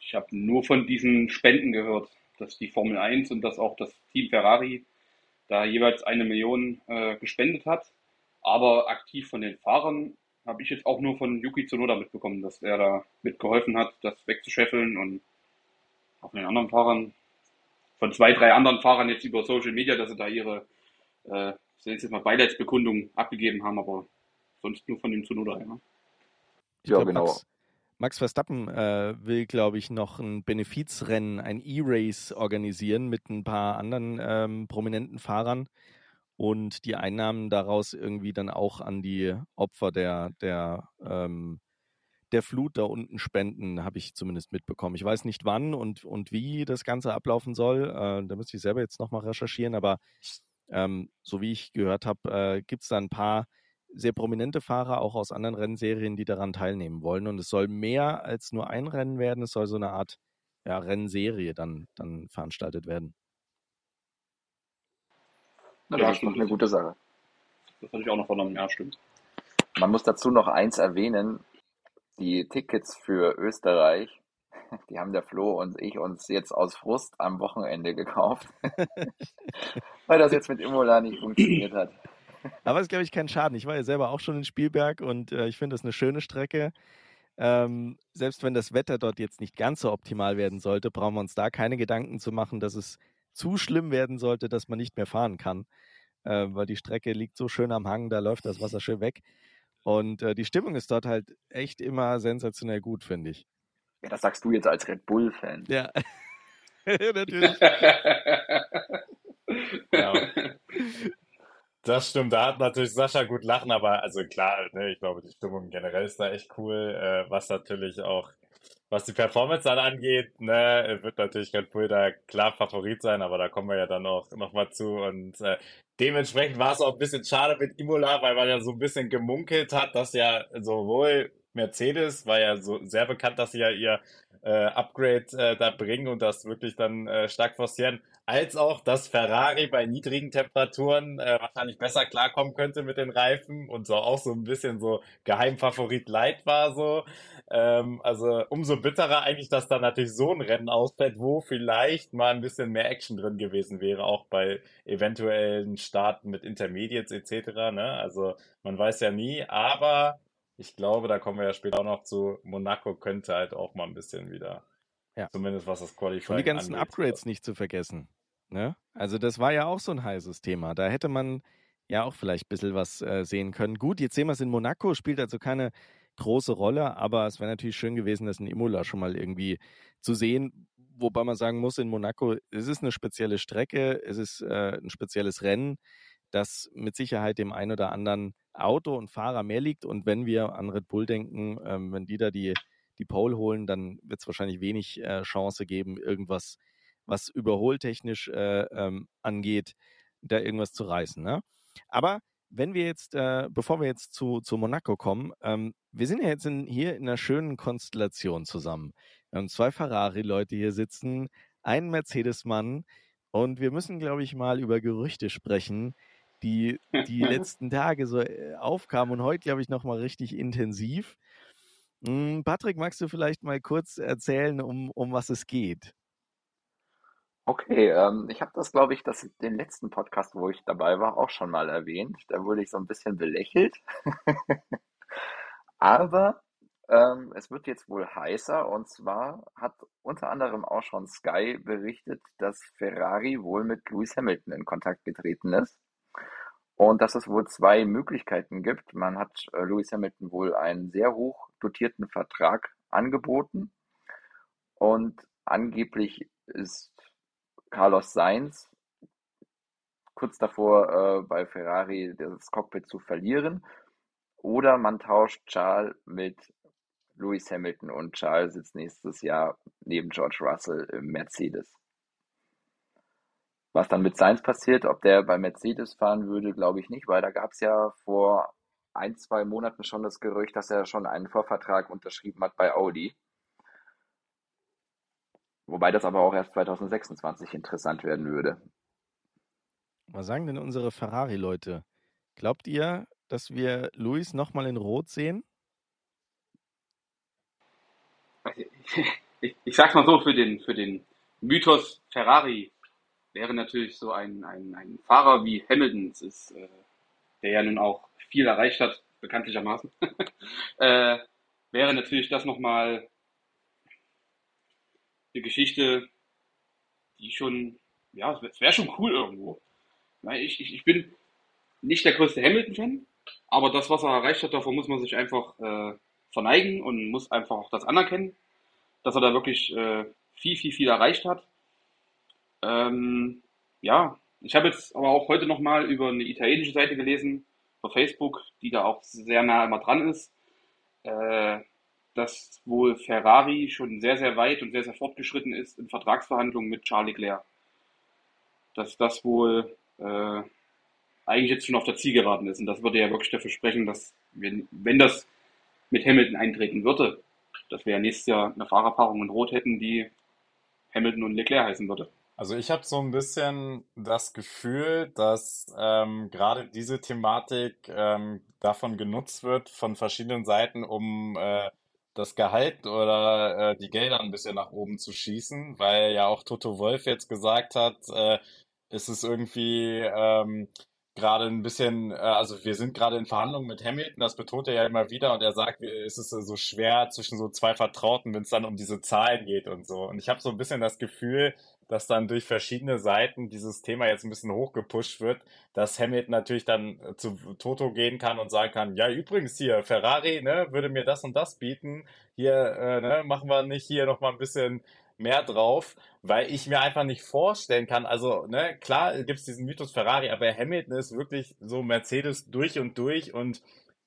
Ich habe nur von diesen Spenden gehört, dass die Formel 1 und dass auch das Team Ferrari da jeweils eine Million äh, gespendet hat. Aber aktiv von den Fahrern habe ich jetzt auch nur von Yuki Tsunoda mitbekommen, dass er da mitgeholfen hat, das wegzuscheffeln und auch von den anderen Fahrern, von zwei, drei anderen Fahrern jetzt über Social Media, dass sie da ihre, äh, jetzt mal Beileidsbekundung abgegeben haben, aber sonst nur von dem Tsunoda. Ja, ja glaub, genau. Max, Max Verstappen äh, will, glaube ich, noch ein Benefizrennen, ein E-Race organisieren mit ein paar anderen ähm, prominenten Fahrern und die Einnahmen daraus irgendwie dann auch an die Opfer der, der, ähm, der Flut da unten spenden, habe ich zumindest mitbekommen. Ich weiß nicht wann und, und wie das Ganze ablaufen soll. Äh, da müsste ich selber jetzt nochmal recherchieren, aber ähm, so wie ich gehört habe, äh, gibt es da ein paar sehr prominente Fahrer auch aus anderen Rennserien, die daran teilnehmen wollen. Und es soll mehr als nur ein Rennen werden. Es soll so eine Art ja, Rennserie dann, dann veranstaltet werden. Na, das ja, ist doch eine gute Sache. Das hatte ich auch noch vernommen, ja, stimmt. Man muss dazu noch eins erwähnen. Die Tickets für Österreich, die haben der Flo und ich uns jetzt aus Frust am Wochenende gekauft, weil das jetzt mit Imola nicht funktioniert hat. Aber es ist, glaube ich, kein Schaden. Ich war ja selber auch schon in Spielberg und äh, ich finde das eine schöne Strecke. Ähm, selbst wenn das Wetter dort jetzt nicht ganz so optimal werden sollte, brauchen wir uns da keine Gedanken zu machen, dass es zu schlimm werden sollte, dass man nicht mehr fahren kann. Äh, weil die Strecke liegt so schön am Hang, da läuft das Wasser schön weg. Und äh, die Stimmung ist dort halt echt immer sensationell gut, finde ich. Ja, das sagst du jetzt als Red Bull-Fan. Ja, natürlich. ja. Das stimmt, da hat natürlich Sascha gut lachen, aber also klar, ne, ich glaube, die Stimmung generell ist da echt cool, äh, was natürlich auch, was die Performance dann angeht, ne, wird natürlich Red Bull da klar Favorit sein, aber da kommen wir ja dann auch noch mal zu und äh, dementsprechend war es auch ein bisschen schade mit Imola, weil man ja so ein bisschen gemunkelt hat, dass ja sowohl Mercedes war ja so sehr bekannt, dass sie ja ihr äh, Upgrade äh, da bringen und das wirklich dann äh, stark forcieren, als auch, dass Ferrari bei niedrigen Temperaturen äh, wahrscheinlich besser klarkommen könnte mit den Reifen und so auch so ein bisschen so Geheimfavorit Light war so. Ähm, also umso bitterer eigentlich, dass da natürlich so ein Rennen ausfällt, wo vielleicht mal ein bisschen mehr Action drin gewesen wäre, auch bei eventuellen Starten mit Intermediates etc. Ne? Also man weiß ja nie, aber ich glaube, da kommen wir ja später auch noch zu. Monaco könnte halt auch mal ein bisschen wieder. Ja. Zumindest was das Qualifying Und die ganzen angeht. Upgrades nicht zu vergessen. Ne? Also das war ja auch so ein heißes Thema. Da hätte man ja auch vielleicht ein bisschen was äh, sehen können. Gut, jetzt sehen wir es in Monaco, spielt also keine große Rolle, aber es wäre natürlich schön gewesen, das in Imola schon mal irgendwie zu sehen, wobei man sagen muss, in Monaco, es ist eine spezielle Strecke, es ist äh, ein spezielles Rennen, das mit Sicherheit dem einen oder anderen Auto und Fahrer mehr liegt. Und wenn wir an Red Bull denken, ähm, wenn die da die, die Pole holen, dann wird es wahrscheinlich wenig äh, Chance geben, irgendwas, was überholtechnisch äh, ähm, angeht, da irgendwas zu reißen. Ne? Aber wenn wir jetzt, äh, bevor wir jetzt zu, zu Monaco kommen, ähm, wir sind ja jetzt in, hier in einer schönen Konstellation zusammen. Wir haben zwei Ferrari-Leute hier sitzen, einen Mercedes-Mann und wir müssen, glaube ich, mal über Gerüchte sprechen, die die letzten Tage so äh, aufkamen und heute, glaube ich, nochmal richtig intensiv. Hm, Patrick, magst du vielleicht mal kurz erzählen, um, um was es geht? Okay, ähm, ich habe das, glaube ich, das, den letzten Podcast, wo ich dabei war, auch schon mal erwähnt. Da wurde ich so ein bisschen belächelt. Aber ähm, es wird jetzt wohl heißer. Und zwar hat unter anderem auch schon Sky berichtet, dass Ferrari wohl mit Lewis Hamilton in Kontakt getreten ist. Und dass es wohl zwei Möglichkeiten gibt. Man hat äh, Lewis Hamilton wohl einen sehr hoch dotierten Vertrag angeboten. Und angeblich ist Carlos Sainz kurz davor, äh, bei Ferrari das Cockpit zu verlieren. Oder man tauscht Charles mit Lewis Hamilton und Charles sitzt nächstes Jahr neben George Russell im Mercedes. Was dann mit Sainz passiert, ob der bei Mercedes fahren würde, glaube ich nicht, weil da gab es ja vor ein, zwei Monaten schon das Gerücht, dass er schon einen Vorvertrag unterschrieben hat bei Audi. Wobei das aber auch erst 2026 interessant werden würde. Was sagen denn unsere Ferrari-Leute? Glaubt ihr, dass wir Luis nochmal in Rot sehen? Ich, ich sag's mal so, für den, für den Mythos Ferrari wäre natürlich so ein, ein, ein Fahrer wie Hamilton, ist, äh, der ja nun auch viel erreicht hat, bekanntlichermaßen, äh, wäre natürlich das nochmal eine Geschichte, die schon, ja, es wäre schon cool irgendwo. Ich, ich, ich bin nicht der größte Hamilton-Fan, aber das, was er erreicht hat, davor muss man sich einfach äh, verneigen und muss einfach auch das anerkennen, dass er da wirklich äh, viel, viel, viel erreicht hat. Ähm, ja, ich habe jetzt aber auch heute nochmal über eine italienische Seite gelesen, auf Facebook, die da auch sehr nah immer dran ist. Äh, dass wohl Ferrari schon sehr, sehr weit und sehr, sehr fortgeschritten ist in Vertragsverhandlungen mit Charles Leclerc. Dass das wohl äh, eigentlich jetzt schon auf der Zielgeraden ist. Und das würde ja wirklich dafür sprechen, dass wenn, wenn das mit Hamilton eintreten würde, dass wir ja nächstes Jahr eine Fahrerpaarung in Rot hätten, die Hamilton und Leclerc heißen würde. Also ich habe so ein bisschen das Gefühl, dass ähm, gerade diese Thematik ähm, davon genutzt wird von verschiedenen Seiten, um äh, das Gehalt oder äh, die Gelder ein bisschen nach oben zu schießen, weil ja auch Toto Wolf jetzt gesagt hat, äh, ist es irgendwie ähm, gerade ein bisschen, äh, also wir sind gerade in Verhandlungen mit Hamilton, das betont er ja immer wieder und er sagt, es ist so schwer zwischen so zwei Vertrauten, wenn es dann um diese Zahlen geht und so. Und ich habe so ein bisschen das Gefühl, dass dann durch verschiedene Seiten dieses Thema jetzt ein bisschen hochgepusht wird, dass Hamilton natürlich dann zu Toto gehen kann und sagen kann, ja, übrigens hier, Ferrari, ne, würde mir das und das bieten, hier, äh, ne, machen wir nicht hier nochmal ein bisschen mehr drauf, weil ich mir einfach nicht vorstellen kann, also, ne, klar gibt es diesen Mythos Ferrari, aber Hamilton ist wirklich so Mercedes durch und durch und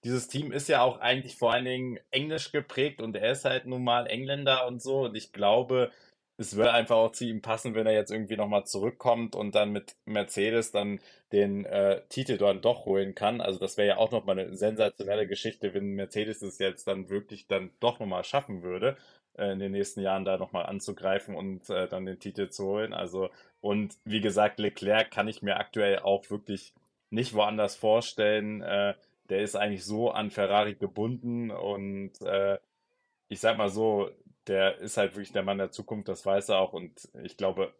dieses Team ist ja auch eigentlich vor allen Dingen englisch geprägt und er ist halt nun mal Engländer und so. Und ich glaube, es würde einfach auch zu ihm passen, wenn er jetzt irgendwie nochmal zurückkommt und dann mit Mercedes dann den äh, Titel dann doch holen kann. Also das wäre ja auch nochmal eine sensationelle Geschichte, wenn Mercedes es jetzt dann wirklich dann doch nochmal schaffen würde, äh, in den nächsten Jahren da nochmal anzugreifen und äh, dann den Titel zu holen. Also und wie gesagt, Leclerc kann ich mir aktuell auch wirklich nicht woanders vorstellen. Äh, der ist eigentlich so an Ferrari gebunden und äh, ich sag mal so, der ist halt wirklich der Mann der Zukunft, das weiß er auch. Und ich glaube,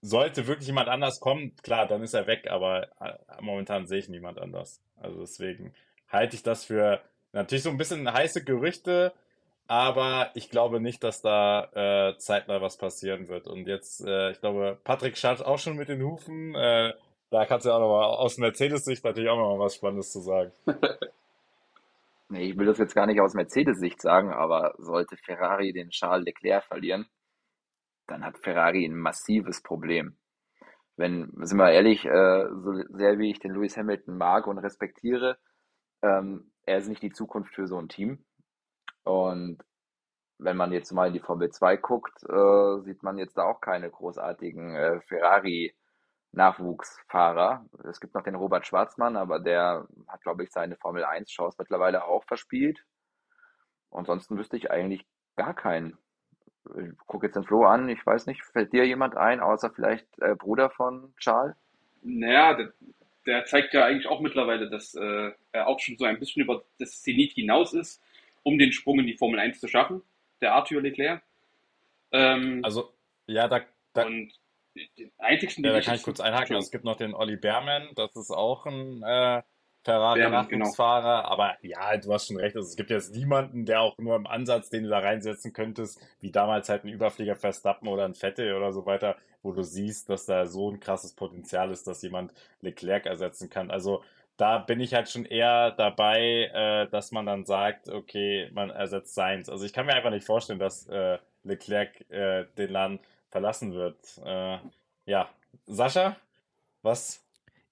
sollte wirklich jemand anders kommen, klar, dann ist er weg, aber äh, momentan sehe ich niemand anders. Also deswegen halte ich das für natürlich so ein bisschen heiße Gerüchte, aber ich glaube nicht, dass da äh, zeitnah was passieren wird. Und jetzt, äh, ich glaube, Patrick schaut auch schon mit den Hufen. Äh, da kannst du ja auch noch mal aus Mercedes-Sicht natürlich auch noch mal was Spannendes zu sagen. Ich will das jetzt gar nicht aus Mercedes-Sicht sagen, aber sollte Ferrari den Charles Leclerc verlieren, dann hat Ferrari ein massives Problem. Wenn, sind wir ehrlich, äh, so sehr wie ich den Lewis Hamilton mag und respektiere, ähm, er ist nicht die Zukunft für so ein Team. Und wenn man jetzt mal in die Formel 2 guckt, äh, sieht man jetzt da auch keine großartigen äh, Ferrari-Nachwuchsfahrer. Es gibt noch den Robert Schwarzmann, aber der hat, glaube ich, seine Formel 1-Chance mittlerweile auch verspielt. Ansonsten wüsste ich eigentlich gar keinen. Ich gucke jetzt den Flo an, ich weiß nicht, fällt dir jemand ein, außer vielleicht äh, Bruder von Charles? Naja, der, der zeigt ja eigentlich auch mittlerweile, dass äh, er auch schon so ein bisschen über das Zenit hinaus ist, um den Sprung in die Formel 1 zu schaffen, der Arthur Leclerc. Ähm, Also, ja, da, da, und den einzigsten, ja, den da ich kann ich kurz einhaken. Es gibt noch den Olli Behrman, das ist auch ein äh, Behrman, genau. Ferrari-Nachwuchsfahrer. Aber ja, du hast schon recht. Also, es gibt jetzt niemanden, der auch nur im Ansatz, den du da reinsetzen könntest, wie damals halt ein Überflieger Verstappen oder ein Vettel oder so weiter, wo du siehst, dass da so ein krasses Potenzial ist, dass jemand Leclerc ersetzen kann. Also, da bin ich halt schon eher dabei, äh, dass man dann sagt, okay, man ersetzt Sainz. Also ich kann mir einfach nicht vorstellen, dass äh, Leclerc äh, den Laden verlassen wird. Äh, ja, Sascha, was?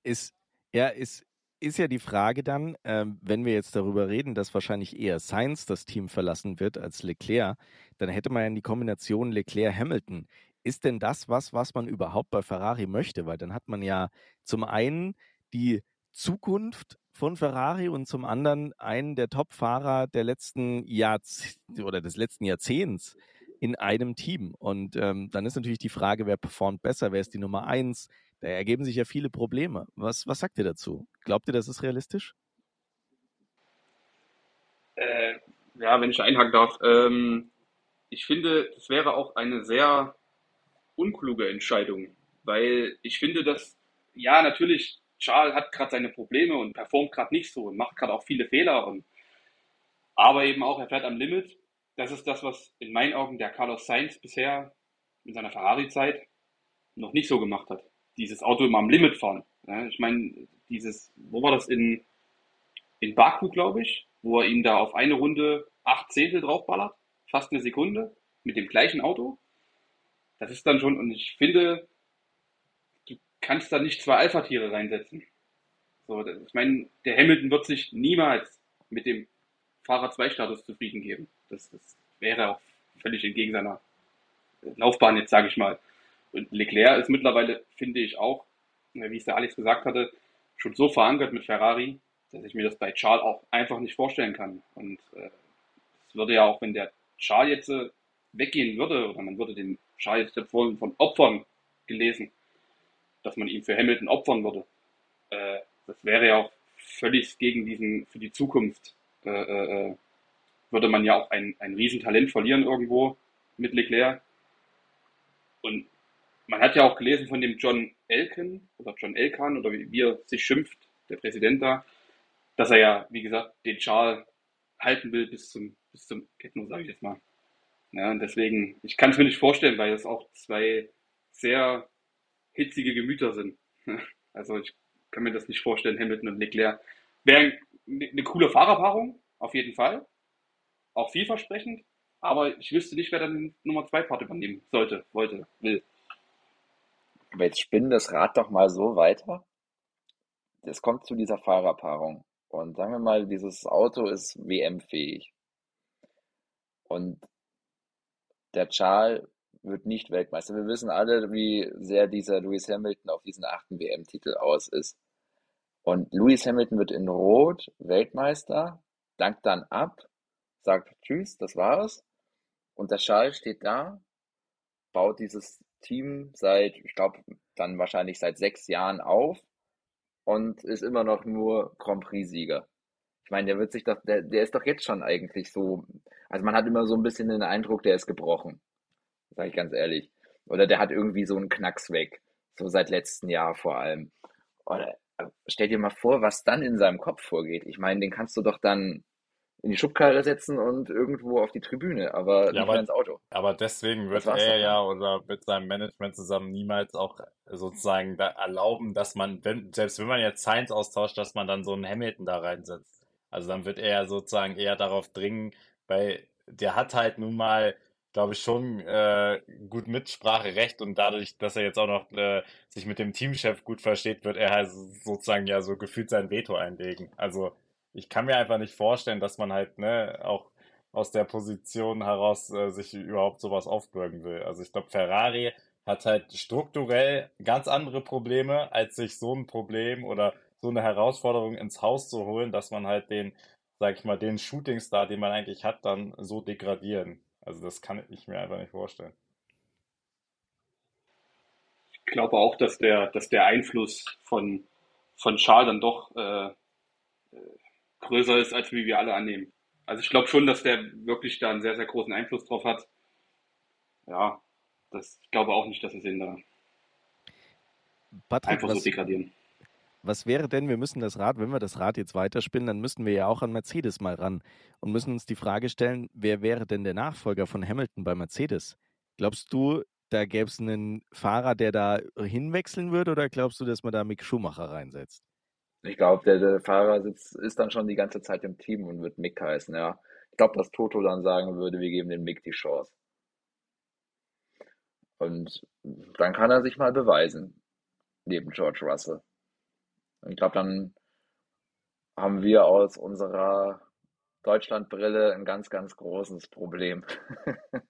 ist, ja, ist, ist ja die Frage dann, ähm, wenn wir jetzt darüber reden, dass wahrscheinlich eher Sainz das Team verlassen wird als Leclerc, dann hätte man ja die Kombination Leclerc-Hamilton. Ist denn das was, was man überhaupt bei Ferrari möchte? Weil dann hat man ja zum einen die Zukunft von Ferrari und zum anderen einen der Top-Fahrer der letzten Jahrz oder des letzten Jahrzehnts in einem Team. Und ähm, dann ist natürlich die Frage, wer performt besser, wer ist die Nummer eins? Da ergeben sich ja viele Probleme. Was, was sagt ihr dazu? Glaubt ihr, das ist realistisch? Äh, ja, wenn ich einhaken darf. Ähm, ich finde, das wäre auch eine sehr unkluge Entscheidung, weil ich finde, dass, ja, natürlich, Charles hat gerade seine Probleme und performt gerade nicht so und macht gerade auch viele Fehler und aber eben auch, er fährt am Limit. Das ist das, was in meinen Augen der Carlos Sainz bisher in seiner Ferrari-Zeit noch nicht so gemacht hat. Dieses Auto immer am Limit fahren. Ja, ich meine, dieses, wo war das in, in Baku, glaube ich, wo er ihm da auf eine Runde acht Zehntel draufballert, fast eine Sekunde, mit dem gleichen Auto. Das ist dann schon, und ich finde, du kannst da nicht zwei Alpha-Tiere reinsetzen. So, ich meine, der Hamilton wird sich niemals mit dem Fahrer 2 Status zufrieden geben. Das, das wäre auch völlig entgegen seiner Laufbahn jetzt, sage ich mal. Und Leclerc ist mittlerweile, finde ich auch, wie es der Alex gesagt hatte, schon so verankert mit Ferrari, dass ich mir das bei Charles auch einfach nicht vorstellen kann. Und äh, es würde ja auch, wenn der Charles jetzt äh, weggehen würde, oder man würde den Charles jetzt vorhin von Opfern gelesen, dass man ihn für Hamilton opfern würde, äh, das wäre ja auch völlig gegen diesen, für die Zukunft, äh, äh, äh, würde man ja auch ein, ein Riesentalent verlieren irgendwo mit Leclerc. Und man hat ja auch gelesen von dem John Elkan oder John Elkan oder wie, wie er sich schimpft, der Präsident da, dass er ja, wie gesagt, den Charles halten will bis zum, bis zum Kettenlo, sage ich jetzt mal. Ja, und deswegen, ich kann es mir nicht vorstellen, weil es auch zwei sehr hitzige Gemüter sind. Also ich kann mir das nicht vorstellen, Hamilton und Leclerc. Wäre eine eine coole Fahrerpaarung, auf jeden Fall. Auch vielversprechend. Aber ich wüsste nicht, wer dann Nummer 2 Part übernehmen sollte, wollte, will. Aber jetzt spinn das Rad doch mal so weiter. Es kommt zu dieser Fahrerpaarung. Und sagen wir mal, dieses Auto ist WM-fähig. Und der Charles wird nicht Weltmeister. Wir wissen alle, wie sehr dieser Lewis Hamilton auf diesen achten WM-Titel aus ist. Und Lewis Hamilton wird in Rot Weltmeister, dankt dann ab, sagt Tschüss, das war's. Und der Charles steht da, baut dieses Team seit, ich glaube, dann wahrscheinlich seit sechs Jahren auf und ist immer noch nur Grand Prix-Sieger. Ich meine, der wird sich doch, der, der ist doch jetzt schon eigentlich so, also man hat immer so ein bisschen den Eindruck, der ist gebrochen, sage ich ganz ehrlich. Oder der hat irgendwie so einen Knacks weg, so seit letztem Jahr vor allem. Oder äh, stell dir mal vor, was dann in seinem Kopf vorgeht. Ich meine, den kannst du doch dann in die Schubkarre setzen und irgendwo auf die Tribüne, aber Ja, nicht aber- ins Auto. Aber deswegen wird er ja oder mit seinem Management zusammen niemals auch sozusagen da erlauben, dass man, wenn, selbst wenn man jetzt Sainz austauscht, dass man dann so einen Hamilton da reinsetzt. Also dann wird er sozusagen eher darauf dringen, weil der hat halt nun mal glaube ich, schon äh, gut Mitspracherecht und dadurch, dass er jetzt auch noch äh, sich mit dem Teamchef gut versteht, wird er halt sozusagen ja so gefühlt sein Veto einlegen. Also ich kann mir einfach nicht vorstellen, dass man halt ne auch aus der Position heraus äh, sich überhaupt sowas aufbürgen will. Also ich glaube, Ferrari hat halt strukturell ganz andere Probleme, als sich so ein Problem oder so eine Herausforderung ins Haus zu holen, dass man halt den, sag ich mal, den Shootingstar, den man eigentlich hat, dann so degradieren. Also das kann ich mir einfach nicht vorstellen. Ich glaube auch, dass der, dass der Einfluss von, von Charles dann doch äh, größer ist, als wie wir alle annehmen. Also ich glaube schon, dass der wirklich da einen sehr, sehr großen Einfluss drauf hat. Ja, das, ich glaube auch nicht, dass wir ihn da Patrick, einfach was, so degradieren. Was wäre denn, wir müssen das Rad, wenn wir das Rad jetzt weiterspinnen, dann müssten wir ja auch an Mercedes mal ran und müssen uns die Frage stellen, wer wäre denn der Nachfolger von Hamilton bei Mercedes? Glaubst du, da gäbe es einen Fahrer, der da hinwechseln würde oder glaubst du, dass man da Mick Schumacher reinsetzt? Ich glaube, der, der Fahrer sitzt, ist dann schon die ganze Zeit im Team und wird Mick heißen, ja. Ich glaube, dass Toto dann sagen würde, wir geben dem Mick die Chance. Und dann kann er sich mal beweisen, neben George Russell. Und ich glaube, dann haben wir aus unserer Deutschlandbrille ein ganz, ganz großes Problem.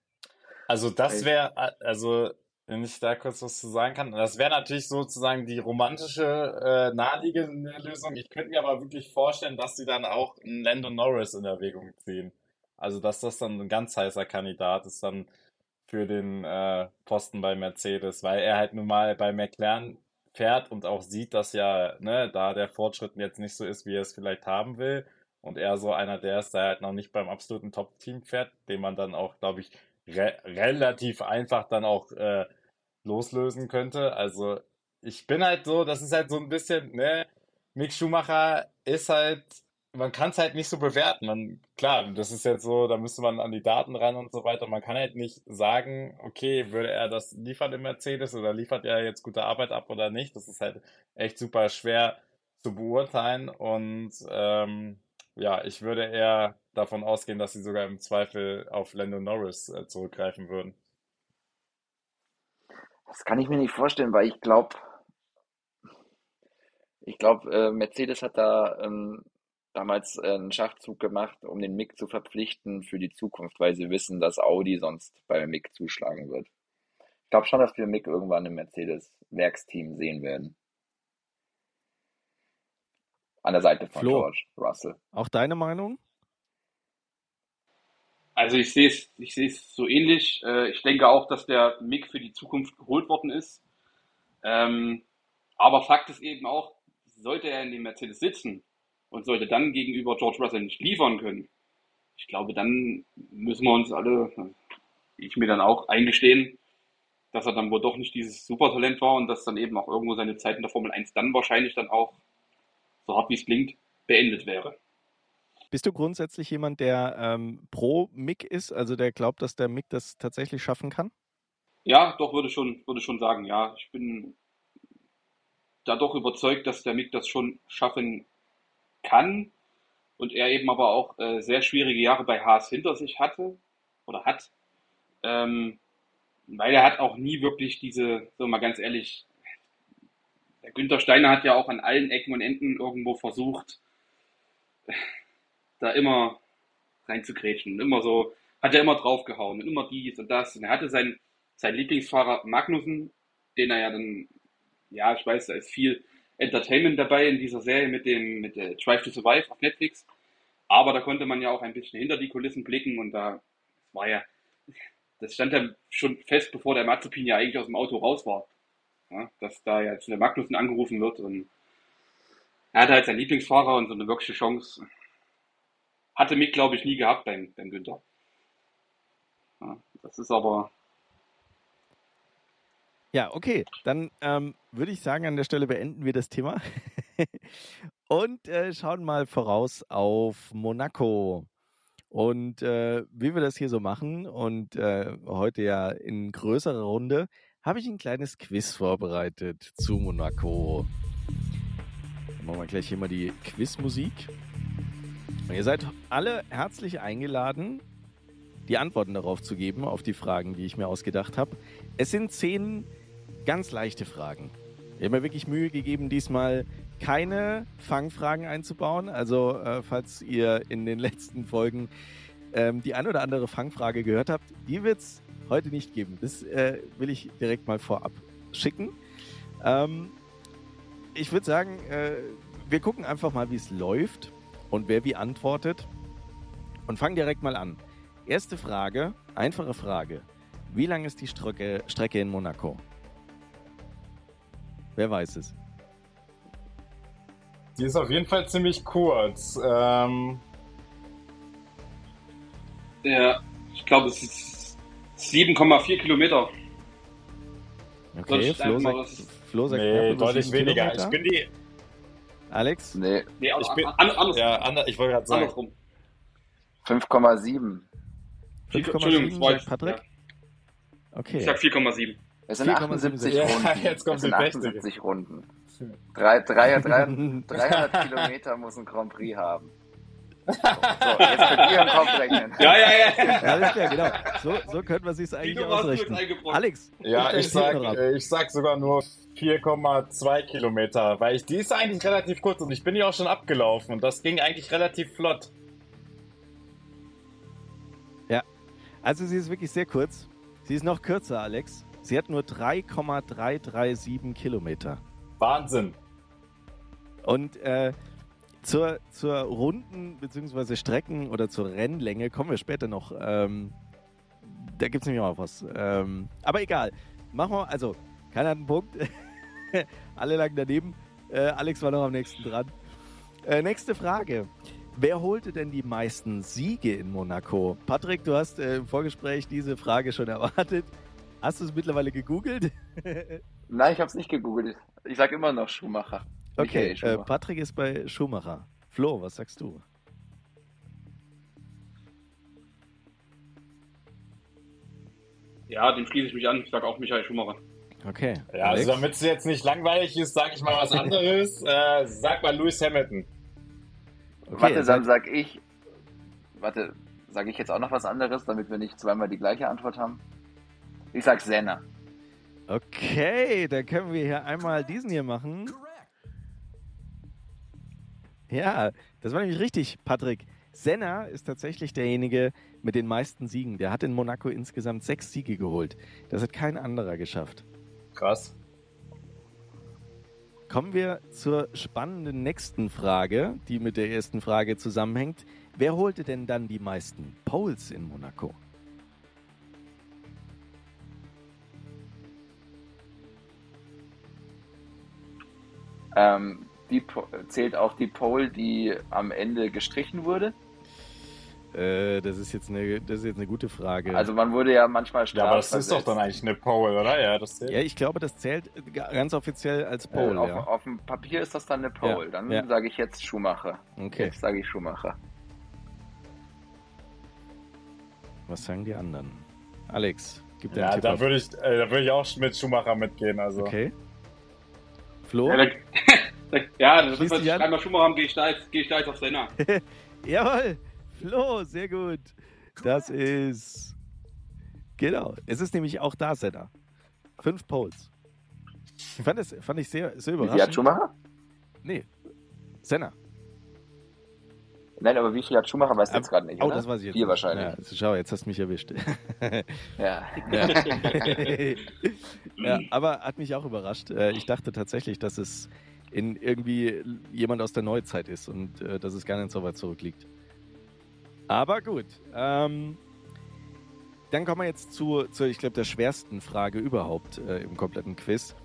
also das wäre, also wenn ich da kurz was zu sagen kann. Das wäre natürlich sozusagen die romantische, äh, naheliegende Lösung. Ich könnte mir aber wirklich vorstellen, dass sie dann auch einen Lando Norris in Erwägung ziehen. Also, dass das dann ein ganz heißer Kandidat ist dann für den äh, Posten bei Mercedes, weil er halt nun mal bei McLaren fährt und auch sieht, dass ja, ne, da der Fortschritt jetzt nicht so ist, wie er es vielleicht haben will. Und er so einer der ist, der halt noch nicht beim absoluten Top-Team fährt, den man dann auch, glaube ich, re relativ einfach dann auch äh, loslösen könnte. Also ich bin halt so, das ist halt so ein bisschen, ne, Mick Schumacher ist halt, man kann es halt nicht so bewerten. Man, klar, das ist jetzt so, da müsste man an die Daten ran und so weiter. Man kann halt nicht sagen, okay, würde er das liefern im Mercedes oder liefert er jetzt gute Arbeit ab oder nicht. Das ist halt echt super schwer zu beurteilen und ähm, ja, ich würde eher davon ausgehen, dass sie sogar im Zweifel auf Lando Norris äh, zurückgreifen würden. Das kann ich mir nicht vorstellen, weil ich glaube, ich glaube, äh, Mercedes hat da ähm, damals äh, einen Schachzug gemacht, um den Mick zu verpflichten für die Zukunft, weil sie wissen, dass Audi sonst bei Mick zuschlagen wird. Ich glaube schon, dass wir Mick irgendwann im Mercedes-Werksteam sehen werden. An der Seite von Flo, George Russell. Auch deine Meinung? Also ich sehe es, ich sehe so ähnlich. Äh, ich denke auch, dass der Mick für die Zukunft geholt worden ist. Ähm, aber Fakt ist eben auch, sollte er in dem Mercedes sitzen und sollte dann gegenüber George Russell nicht liefern können, ich glaube, dann müssen wir uns alle, ich mir dann auch eingestehen, dass er dann wohl doch nicht dieses Supertalent war und dass dann eben auch irgendwo seine Zeit in der Formel 1 dann wahrscheinlich dann auch, so hart wie es klingt, beendet wäre. Bist du grundsätzlich jemand, der ähm, pro Mick ist, also der glaubt, dass der Mick das tatsächlich schaffen kann? Ja, doch, würde schon, würde schon sagen, ja. Ich bin da doch überzeugt, dass der Mick das schon schaffen kann und er eben aber auch äh, sehr schwierige Jahre bei Haas hinter sich hatte oder hat. Ähm, weil er hat auch nie wirklich diese, so mal ganz ehrlich, der Günther Steiner hat ja auch an allen Ecken und Enden irgendwo versucht, da immer reinzugrätschen. Immer so, hat er immer draufgehauen und immer dies und das. Und er hatte seinen, seinen Lieblingsfahrer Magnussen, den er ja dann, ja, ich weiß, da ist viel Entertainment dabei in dieser Serie mit dem, mit der Drive to Survive auf Netflix. Aber da konnte man ja auch ein bisschen hinter die Kulissen blicken und da war ja, das stand ja schon fest, bevor der Mazepin ja eigentlich aus dem Auto raus war. Ja, dass da jetzt der Magnussen angerufen wird und er hatte halt seinen Lieblingsfahrer und so eine wirkliche Chance hatte mich, glaube ich, nie gehabt beim, beim Günther. Ja, das ist aber. Ja, okay. Dann ähm, würde ich sagen, an der Stelle beenden wir das Thema und äh, schauen mal voraus auf Monaco. Und äh, wie wir das hier so machen und äh, heute ja in größerer Runde, habe ich ein kleines Quiz vorbereitet zu Monaco. Dann machen wir gleich hier mal die Quizmusik. Ihr seid alle herzlich eingeladen, die Antworten darauf zu geben, auf die Fragen, die ich mir ausgedacht habe. Es sind zehn ganz leichte Fragen. Ich habe mir wirklich Mühe gegeben, diesmal keine Fangfragen einzubauen. Also, äh, falls ihr in den letzten Folgen ähm, die ein oder andere Fangfrage gehört habt, die wird es heute nicht geben. Das äh, will ich direkt mal vorab schicken. Ähm, ich würde sagen, äh, wir gucken einfach mal, wie es läuft und wer wie antwortet. Und fangen direkt mal an. Erste Frage, einfache Frage. Wie lang ist die Strecke, Strecke in Monaco? Wer weiß es? Die ist auf jeden Fall ziemlich kurz. Ähm, Ja, ich glaube, es ist 7,4 Kilometer. Okay, Flo sagt, Flo sagt nee, deutlich weniger. Kilometer. Ich bin die. Alex? Nee, Nee, Ich bin- an, anders, Ja, ander, ich wollte gerade sagen. andersrum. 5,7. 5,7 Entschuldigung, sagt Patrick? Ja, Okay. ich sag 4,7. Es sind 4,76. 78 Ja, Runden. jetzt kommt es sind die Technik. 78 Runden. Drei, drei, drei, 300 Kilometer muss ein Grand Prix haben. So, jetzt könnt ihr im Kopf rechnen. Ja, ja, ja. Ja, alles klar, genau. So, so könnte man sich Wie eigentlich ausrechnen. eingebrochen. Alex, Ja, dein ich sag, äh, ich sag sogar nur 4,2 Kilometer, weil ich, die ist eigentlich relativ kurz und ich bin ja auch schon abgelaufen und das ging eigentlich relativ flott. Also sie ist wirklich sehr kurz. Sie ist noch kürzer, Alex. Sie hat nur 3,337 Kilometer. Wahnsinn. Und äh, zur, zur Runden- bzw. Strecken- oder zur Rennlänge kommen wir später noch. Ähm, da gibt es nämlich auch was. Ähm, aber egal. Machen wir, also, keiner hat einen Punkt. Alle lagen daneben. Äh, Alex war noch am nächsten dran. Äh, nächste Frage. Wer holte denn die meisten Siege in Monaco? Patrick, du hast äh, im Vorgespräch diese Frage schon erwartet. Hast du es mittlerweile gegoogelt? Nein, ich habe es nicht gegoogelt. Ich sag immer noch Schumacher. Okay, äh. Patrick ist bei Schumacher. Flo, was sagst du? Ja, dem schließe ich mich an. Ich sag auch Michael Schumacher. Okay. Ja, Alex? also damit es jetzt nicht langweilig ist, sage ich mal was anderes. äh, sag mal Lewis Hamilton. okay, Warte, dann sag ich. Warte, sage ich jetzt auch noch was anderes, damit wir nicht zweimal die gleiche Antwort haben? Ich sag Senna. Okay, dann können wir hier einmal diesen hier machen. Ja, das war nämlich richtig, Patrick. Senna ist tatsächlich derjenige mit den meisten Siegen. Der hat in Monaco insgesamt sechs Siege geholt. Das hat kein anderer geschafft. Krass. Kommen wir zur spannenden nächsten Frage, die mit der ersten Frage zusammenhängt. Wer holte denn dann die meisten Poles in Monaco? Ähm, die zählt auch die Pole, die am Ende gestrichen wurde. Äh, das ist jetzt eine, das ist jetzt eine gute Frage. Also man wurde ja manchmal Ja, aber das ist doch dann eigentlich eine Pole, oder? Ja, das zählt. ja, ich glaube, das zählt ganz offiziell als Äh, Pole. auf, ja. auf dem Papier ist das dann eine Pole. Ja, Dann ja. sage ich jetzt Schumacher. Okay, Jetzt sage ich Schumacher. was sagen die anderen? Alex, gib deinen Ja, Tipp da würde ich, äh, da würde ich auch mit Schumacher mitgehen. Also. Okay. Flo? Ja, da, ja das ist, ich einmal Schumacher haben, gehe ich, da jetzt- gehe ich da jetzt auf Senna. Jawohl! Flo, sehr gut. Das ist. Genau. Es ist nämlich auch da, Senna. Fünf Poles. Ich fand, das, fand ich sehr, sehr Wie viel hat überraschend. Schumacher? Nee. Senna. Nein, aber wie viel hat Schumacher, weißt du jetzt gerade nicht, Oh, oder? das weiß ich jetzt. Vier nicht. wahrscheinlich. Ja, also schau, jetzt hast du mich erwischt. Ja. Ja. ja, aber hat mich auch überrascht. Äh, Ich dachte tatsächlich, dass es in irgendwie jemand aus der Neuzeit ist und äh, dass es gar nicht so weit zurückliegt. Aber gut. Ähm, dann kommen wir jetzt zu, zu ich glaube, der schwersten Frage überhaupt äh, im kompletten Quiz.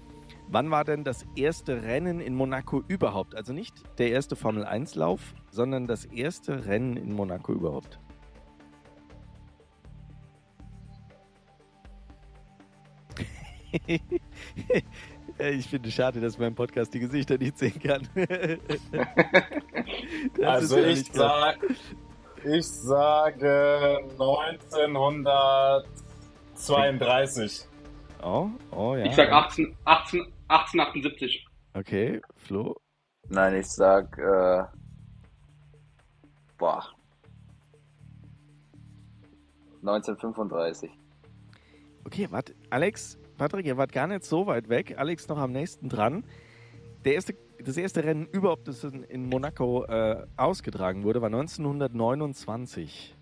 Wann war denn das erste Rennen in Monaco überhaupt? Also nicht der erste Formel-1-Lauf, sondern das erste Rennen in Monaco überhaupt. ich finde es schade, dass mein Podcast die Gesichter nicht sehen kann. Also ja ich sag, ich sage 1932. Oh, oh ja. Ich sag 18, 18, 1878. Okay, Flo. Nein, ich sag, äh, boah. 1935. Okay, warte, Alex, Patrick, ihr wart gar nicht so weit weg. Alex noch am nächsten dran. Der erste, das erste Rennen überhaupt, das in, in Monaco äh, ausgetragen wurde, war 1929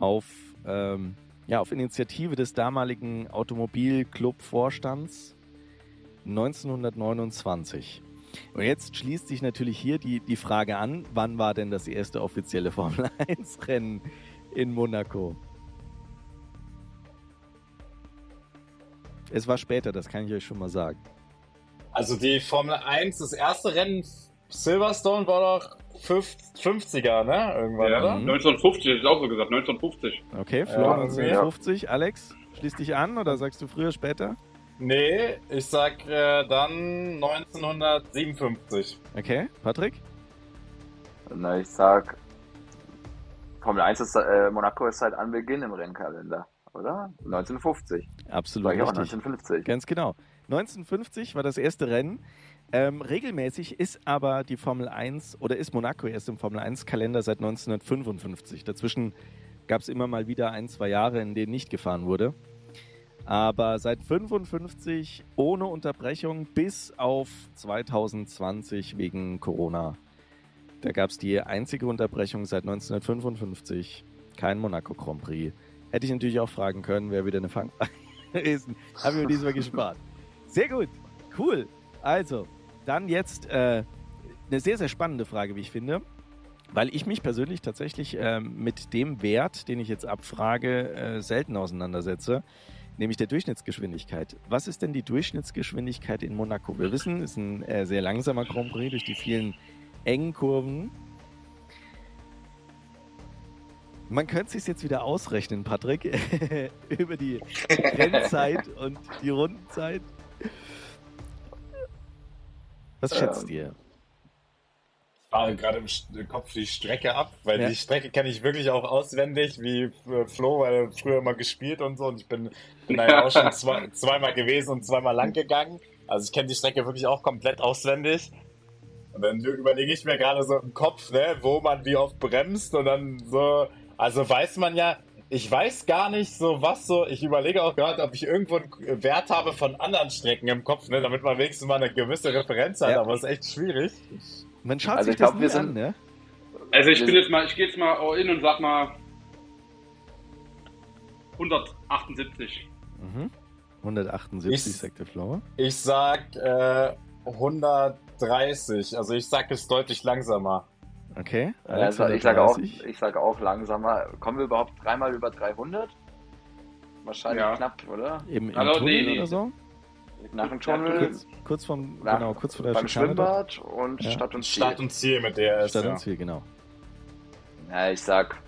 auf, ähm, ja, auf Initiative des damaligen Automobilclub-Vorstands 1929. Und jetzt schließt sich natürlich hier die, die Frage an, wann war denn das erste offizielle Formel 1-Rennen in Monaco? Es war später, das kann ich euch schon mal sagen. Also die Formel 1, das erste Rennen Silverstone war doch 50er, ne? Irgendwann, Ja, oder? Mhm. 1950, hätte ich auch so gesagt, 1950. Okay, Flo, Ja, 1950. Alex, schließ dich an oder sagst du früher, später? Nee, ich sag äh, dann 1957. Okay, Patrick? Na, ich sag, Formel 1 ist, äh, Monaco ist seit Anbeginn im Rennkalender, oder? 1950. Absolut Sag ich auch richtig. 1950. Ganz genau. 1950 war das erste Rennen. Ähm, regelmäßig ist aber die Formel 1 oder ist Monaco erst im Formel 1 Kalender seit 1955. Dazwischen gab es immer mal wieder ein, zwei Jahre, in denen nicht gefahren wurde. Aber seit 55 ohne Unterbrechung bis auf 2020 wegen Corona. Da gab es die einzige Unterbrechung seit 1955. Kein Monaco Grand Prix. Hätte ich natürlich auch fragen können, wer wieder eine Fangfrage ist. Haben wir diesmal gespart. Sehr gut. Cool. Also, dann jetzt äh, eine sehr, sehr spannende Frage, wie ich finde. Weil ich mich persönlich tatsächlich ähm, mit dem Wert, den ich jetzt abfrage, äh, selten auseinandersetze, nämlich der Durchschnittsgeschwindigkeit. Was ist denn die Durchschnittsgeschwindigkeit in Monaco? Wir wissen, es ist ein äh, sehr langsamer Grand Prix durch die vielen engen Kurven. Man könnte es sich jetzt wieder ausrechnen, Patrick, über die Rennzeit und die Rundenzeit. Was schätzt ihr? Ich fahre gerade im Kopf die Strecke ab, weil Ja. die Strecke kenne ich wirklich auch auswendig, wie äh, Flo, weil er früher immer gespielt und so. Und ich bin, bin da ja auch schon zwei, zweimal gewesen und zweimal lang gegangen. Also ich kenne die Strecke wirklich auch komplett auswendig. Und dann überlege ich mir gerade so im Kopf, ne, wo man wie oft bremst und dann so. Also weiß man ja, ich weiß gar nicht so was so. Ich überlege auch gerade, ob ich irgendwo einen Wert habe von anderen Strecken im Kopf, ne, damit man wenigstens mal eine gewisse Referenz hat. Ja. Aber es ist echt schwierig. Man schaut Also sich ich glaub, das wir nie an, sind- ne? Also ich bin jetzt mal, ich gehe jetzt mal all in und sag mal 178. Mhm. 178, Ich- sagt der Flo. Ich sag äh, 130. Also ich sag es deutlich langsamer. Okay. Alex, also ich sage auch, 130. ich sage auch langsamer. Kommen wir überhaupt dreimal über 300? Wahrscheinlich Ja. knapp, oder? Im, im Hallo, Tunnel nee, nee. oder so? Nach dem Tunnel, Kurz, kurz vom, nach- genau, kurz vor der beim Schikane da. Schwimmbad und Ja. Stadt und Ziel. Start und Ziel mit der Stadt ja. und Ziel, genau. Ja, ich sag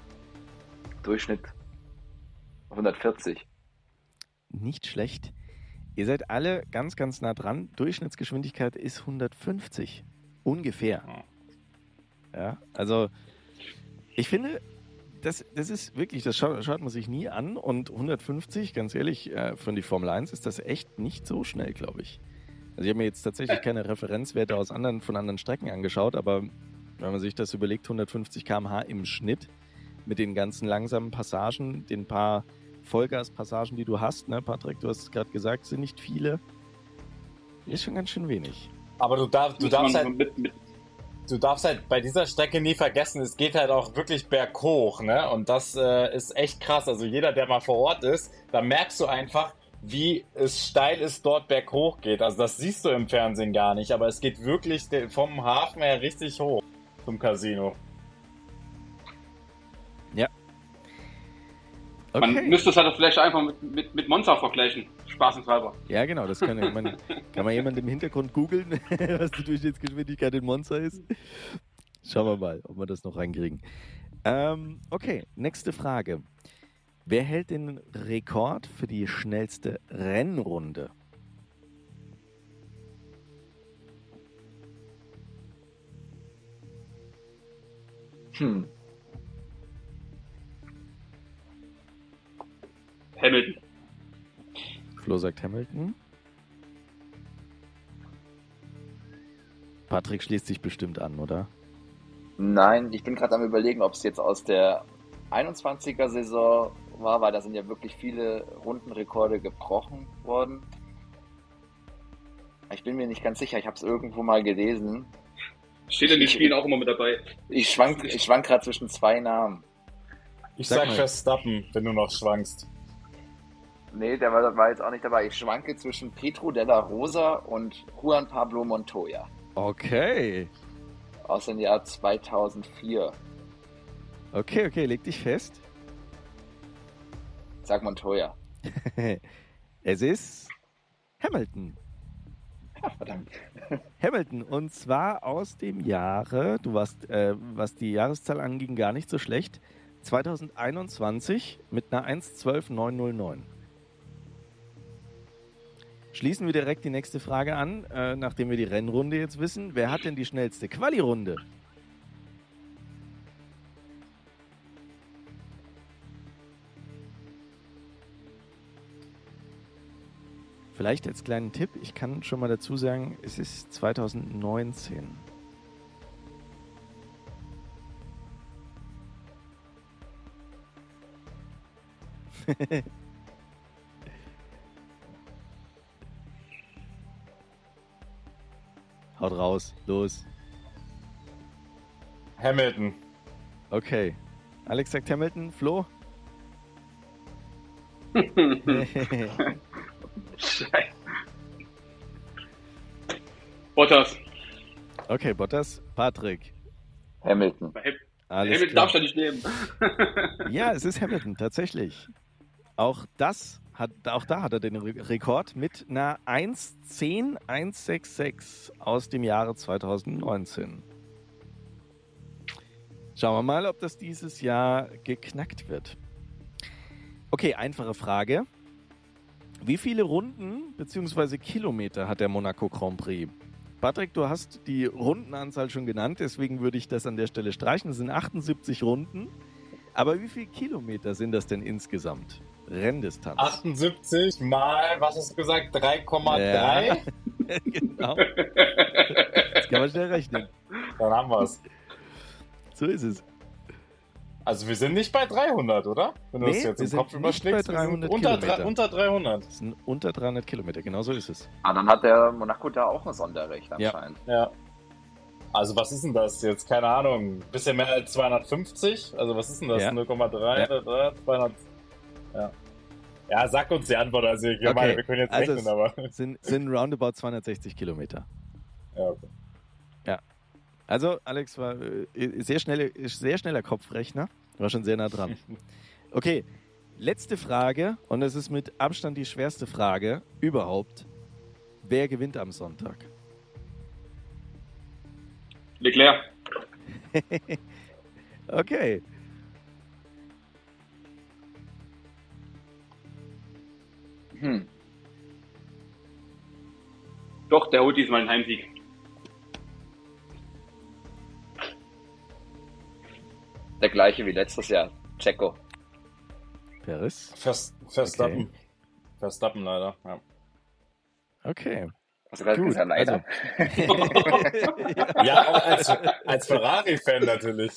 Durchschnitt 140. Nicht schlecht. Ihr seid alle ganz, ganz nah dran. Durchschnittsgeschwindigkeit ist 150. Ungefähr. Ja, also ich finde, das, das ist wirklich, das schaut, schaut man sich nie an. Und 150, ganz ehrlich, äh, von die Formel 1 ist das echt nicht so schnell, glaube ich. Also ich habe mir jetzt tatsächlich keine Referenzwerte aus anderen, von anderen Strecken angeschaut, aber wenn man sich das überlegt, 150 km/h im Schnitt mit den ganzen langsamen Passagen, den paar Vollgaspassagen, die du hast, ne, Patrick, du hast es gerade gesagt, sind nicht viele. Ist schon ganz schön wenig. Aber du, darf, du, darfst halt, mit, mit, du darfst halt bei dieser Strecke nie vergessen, es geht halt auch wirklich berghoch, ne? Und das äh, ist echt krass. Also jeder, der mal vor Ort ist, da merkst du einfach, wie es steil ist, dort berghoch geht. Also das siehst du im Fernsehen gar nicht, aber es geht wirklich vom Hafen her richtig hoch zum Casino. Man Okay. müsste es halt vielleicht einfach mit, mit, mit Monza vergleichen. Spaßenshalber. Ja, genau, das kann, man, kann man jemand im Hintergrund googeln, was die Durchschnittsgeschwindigkeit in Monza ist. Schauen wir mal, ob wir das noch reinkriegen. Ähm, okay, nächste Frage. Wer hält den Rekord für die schnellste Rennrunde? Hm. Hamilton. Flo sagt Hamilton. Patrick schließt sich bestimmt an, oder? Nein, ich bin gerade am überlegen, ob es jetzt aus der 21er Saison war, weil da sind ja wirklich viele Rundenrekorde gebrochen worden. Ich bin mir nicht ganz sicher, ich habe es irgendwo mal gelesen. Steht in den Spielen auch immer mit dabei. Ich schwank, ich schwank gerade zwischen zwei Namen. Ich Sag sag. Verstappen, wenn du noch schwankst. Nee, der war, war jetzt auch nicht dabei. Ich schwanke zwischen Pedro della Rosa und Juan Pablo Montoya Okay. aus dem Jahr 2004. Okay, okay, leg dich fest. Sag Montoya. es ist Hamilton. Ja, verdammt. Hamilton und zwar aus dem Jahre, du warst, äh, was die Jahreszahl anging, gar nicht so schlecht. 2021 mit einer 1.12.909. Schließen wir direkt die nächste Frage an, äh, nachdem wir die Rennrunde jetzt wissen. Wer hat denn die schnellste Quali-Runde? Vielleicht als kleinen Tipp, ich kann schon mal dazu sagen, es ist 2019. Haut raus, los. Hamilton. Okay. Alex sagt Hamilton, Flo? Bottas. okay, Bottas, Patrick. Hamilton. Alles Hamilton klar. darfst du nicht nehmen. Ja, es ist Hamilton, tatsächlich. Auch das hat, auch da hat er den Re Rekord mit einer 1.10.166 aus dem Jahre 2019. Schauen wir mal, ob das dieses Jahr geknackt wird. Okay, einfache Frage. Wie viele Runden bzw. Kilometer hat der Monaco Grand Prix? Patrick, du hast die Rundenanzahl schon genannt, deswegen würde ich das an der Stelle streichen. Es sind 78 Runden. Aber wie viele Kilometer sind das denn insgesamt? Renndistanz. 78 mal, was hast du gesagt? 3,3? Ja. genau. Jetzt kann man schnell rechnen. Dann haben wir's. So ist es. Also wir sind nicht bei 300, oder? Wenn du Nee, das jetzt wir im sind Kopf nicht überschlägst. bei wir sind 300 unter, Kilometer. unter 300. Das sind unter 300 Kilometer, genau so ist es. Ah, dann hat der Monaco da auch ein Sonderrecht Ja. anscheinend. Ja. Also was ist denn das jetzt? Keine Ahnung. Bisschen mehr als 250? Also was ist denn das? Ja. 0,3? Ja. oder 200? Ja. Ja, sag uns die Antwort. Also ich Okay, meine, wir können jetzt also rechnen, aber... Es sind, sind roundabout 260 Kilometer. Ja, okay. Also, Alex war äh, sehr, schnelle, sehr schneller Kopfrechner. War schon sehr nah dran. Okay, letzte Frage. Und es ist mit Abstand die schwerste Frage überhaupt. Wer gewinnt am Sonntag? Leclerc. Okay. Hm. Doch, der holt diesmal einen Heimsieg. Der gleiche wie letztes Jahr. Checo. Paris. Vers Verstappen. Verstappen leider, ja. Okay. Du gerade Gut, gesagt, leider. Ja, auch als, als Ferrari-Fan natürlich.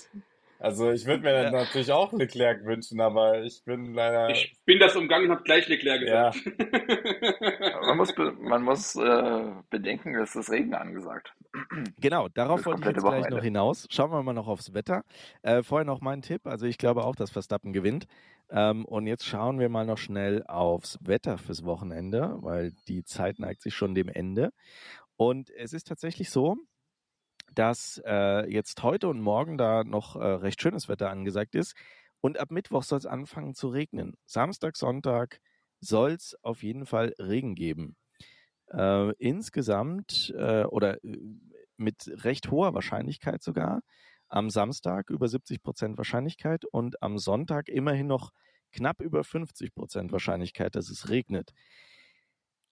Also ich würde mir Ja. natürlich auch Leclerc wünschen, aber ich bin leider... Ich bin das umgangen und habe gleich Leclerc ja, gesagt. Man muss, be man muss äh, bedenken, es ist Regen angesagt. Genau, darauf wollte ich jetzt gleich Wochenende. noch hinaus. Schauen wir mal noch aufs Wetter. Äh, vorher noch mein Tipp. Also ich glaube auch, dass Verstappen gewinnt. Ähm, und jetzt schauen wir mal noch schnell aufs Wetter fürs Wochenende, weil die Zeit neigt sich schon dem Ende. Und es ist tatsächlich so, dass äh, jetzt heute und morgen da noch äh, recht schönes Wetter angesagt ist. Und ab Mittwoch soll es anfangen zu regnen. Samstag, Sonntag soll es auf jeden Fall Regen geben. Äh, insgesamt äh, oder äh, mit recht hoher Wahrscheinlichkeit sogar. Am Samstag über 70 Prozent Wahrscheinlichkeit und am Sonntag immerhin noch knapp über 50 Prozent Wahrscheinlichkeit, dass es regnet.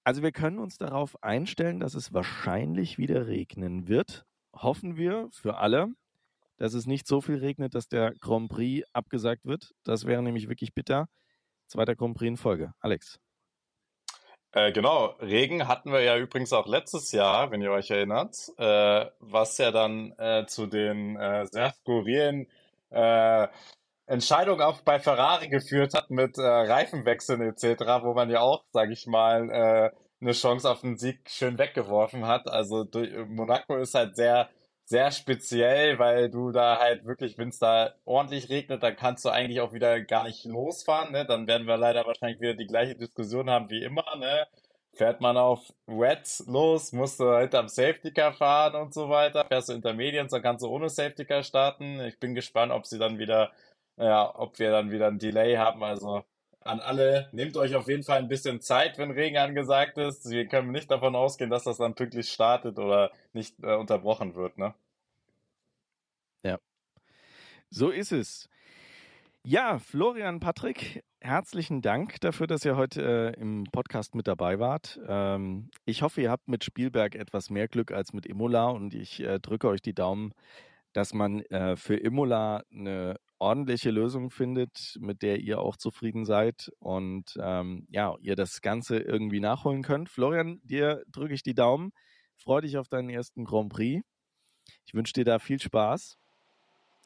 Also wir können uns darauf einstellen, dass es wahrscheinlich wieder regnen wird. Hoffen wir für alle, dass es nicht so viel regnet, dass der Grand Prix abgesagt wird. Das wäre nämlich wirklich bitter. Zweiter Grand Prix in Folge. Alex. Äh, genau, Regen hatten wir ja übrigens auch letztes Jahr, wenn ihr euch erinnert, äh, was ja dann äh, zu den äh, sehr skurrilen äh, Entscheidung auch bei Ferrari geführt hat mit äh, Reifenwechseln etc., wo man ja auch, sage ich mal, eine Chance auf den Sieg schön weggeworfen hat. Also durch, Monaco ist halt sehr, sehr speziell, weil du da halt wirklich, wenn es da ordentlich regnet, dann kannst du eigentlich auch wieder gar nicht losfahren. Ne? Dann werden wir leider wahrscheinlich wieder die gleiche Diskussion haben wie immer. Ne? Fährt man auf Wets los, musst du hinterm Safety Car fahren und so weiter. Fährst du Intermediates, dann kannst du ohne Safety Car starten. Ich bin gespannt, ob sie dann wieder, ja, ob wir dann wieder ein Delay haben. Also an alle, nehmt euch auf jeden Fall ein bisschen Zeit, wenn Regen angesagt ist. Wir können nicht davon ausgehen, dass das dann pünktlich startet oder nicht äh, unterbrochen wird, ne? Ja. So ist es. Ja, Florian, Patrick, herzlichen Dank dafür, dass ihr heute äh, im Podcast mit dabei wart. Ähm, ich hoffe, ihr habt mit Spielberg etwas mehr Glück als mit Imola und ich äh, drücke euch die Daumen, dass man äh, für Imola eine ordentliche Lösung findet, mit der ihr auch zufrieden seid und ähm, ja, ihr das Ganze irgendwie nachholen könnt. Florian, dir drücke ich die Daumen. Freue dich auf deinen ersten Grand Prix. Ich wünsche dir da viel Spaß.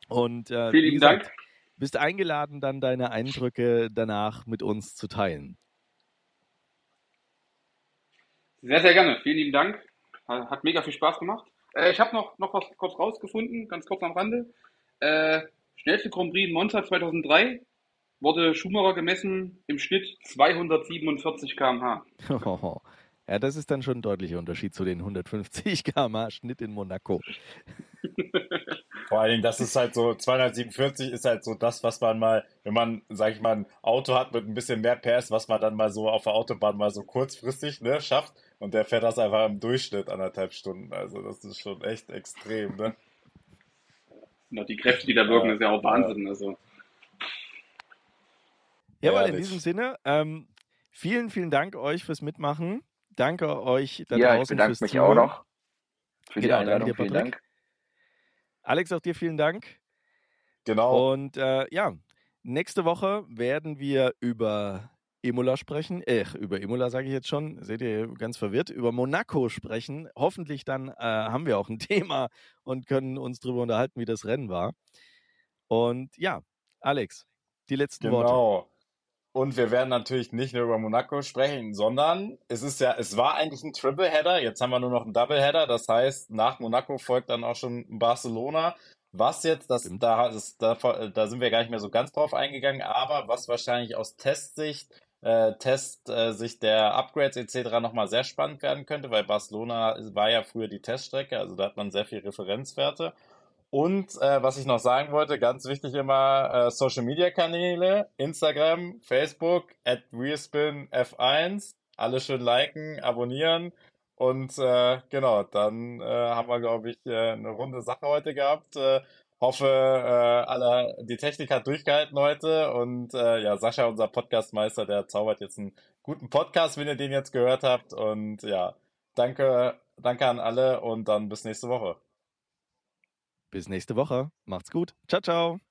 Und äh, vielen lieben Dank. Bist eingeladen, dann deine Eindrücke danach mit uns zu teilen. Sehr, sehr gerne. Vielen lieben Dank. Hat mega viel Spaß gemacht. Äh, ich habe noch, noch was kurz rausgefunden, ganz kurz am Rande. Äh, Schnellste Grand Prix in Monza 2003 wurde Schumacher gemessen im Schnitt 247 km/h. Ja, das ist dann schon ein deutlicher Unterschied zu den 150 km/h Schnitt in Monaco. Vor allen Dingen, das ist halt so, 247 ist halt so das, was man mal, wenn man, sag ich mal, ein Auto hat mit ein bisschen mehr PS, was man dann mal so auf der Autobahn mal so kurzfristig ne, schafft. Und der fährt das einfach im Durchschnitt anderthalb Stunden. Also das ist schon echt extrem, ne? die Kräfte, die da wirken, ja, ist ja auch Wahnsinn. Also. Jawohl, in diesem Sinne, ähm, vielen, vielen Dank euch fürs Mitmachen. Danke euch da ja, draußen ich bedanke mich Zuhören. auch noch für genau, die Einladung. Dir, vielen Dank. Alex, auch dir vielen Dank. Genau. Und äh, ja, nächste Woche werden wir über Imola sprechen, äh, über Imola sage ich jetzt schon, seht ihr ganz verwirrt, über Monaco sprechen. Hoffentlich dann äh, haben wir auch ein Thema und können uns darüber unterhalten, wie das Rennen war. Und ja, Alex, die letzten genau. Worte. Genau. Und wir werden natürlich nicht nur über Monaco sprechen, sondern es ist ja, es war eigentlich ein Tripleheader, jetzt haben wir nur noch einen Doubleheader, das heißt, nach Monaco folgt dann auch schon Barcelona. Was jetzt, das, da, das, da, da sind wir gar nicht mehr so ganz drauf eingegangen, aber was wahrscheinlich aus Testsicht äh, Testsicht äh, der Upgrades etc. nochmal sehr spannend werden könnte, weil Barcelona war ja früher die Teststrecke, also da hat man sehr viel Referenzwerte. Und äh, was ich noch sagen wollte, ganz wichtig immer äh, Social Media Kanäle, Instagram, Facebook, at F1, alle schön liken, abonnieren. Und äh, genau, dann äh, haben wir, glaube ich, äh, eine runde Sache heute gehabt. Äh, Hoffe, äh, alle, die Technik hat durchgehalten heute und äh, ja, Sascha, unser Podcastmeister, der zaubert jetzt einen guten Podcast, wenn ihr den jetzt gehört habt. Und ja, danke, danke an alle und dann bis nächste Woche. Bis nächste Woche. Macht's gut. Ciao, ciao.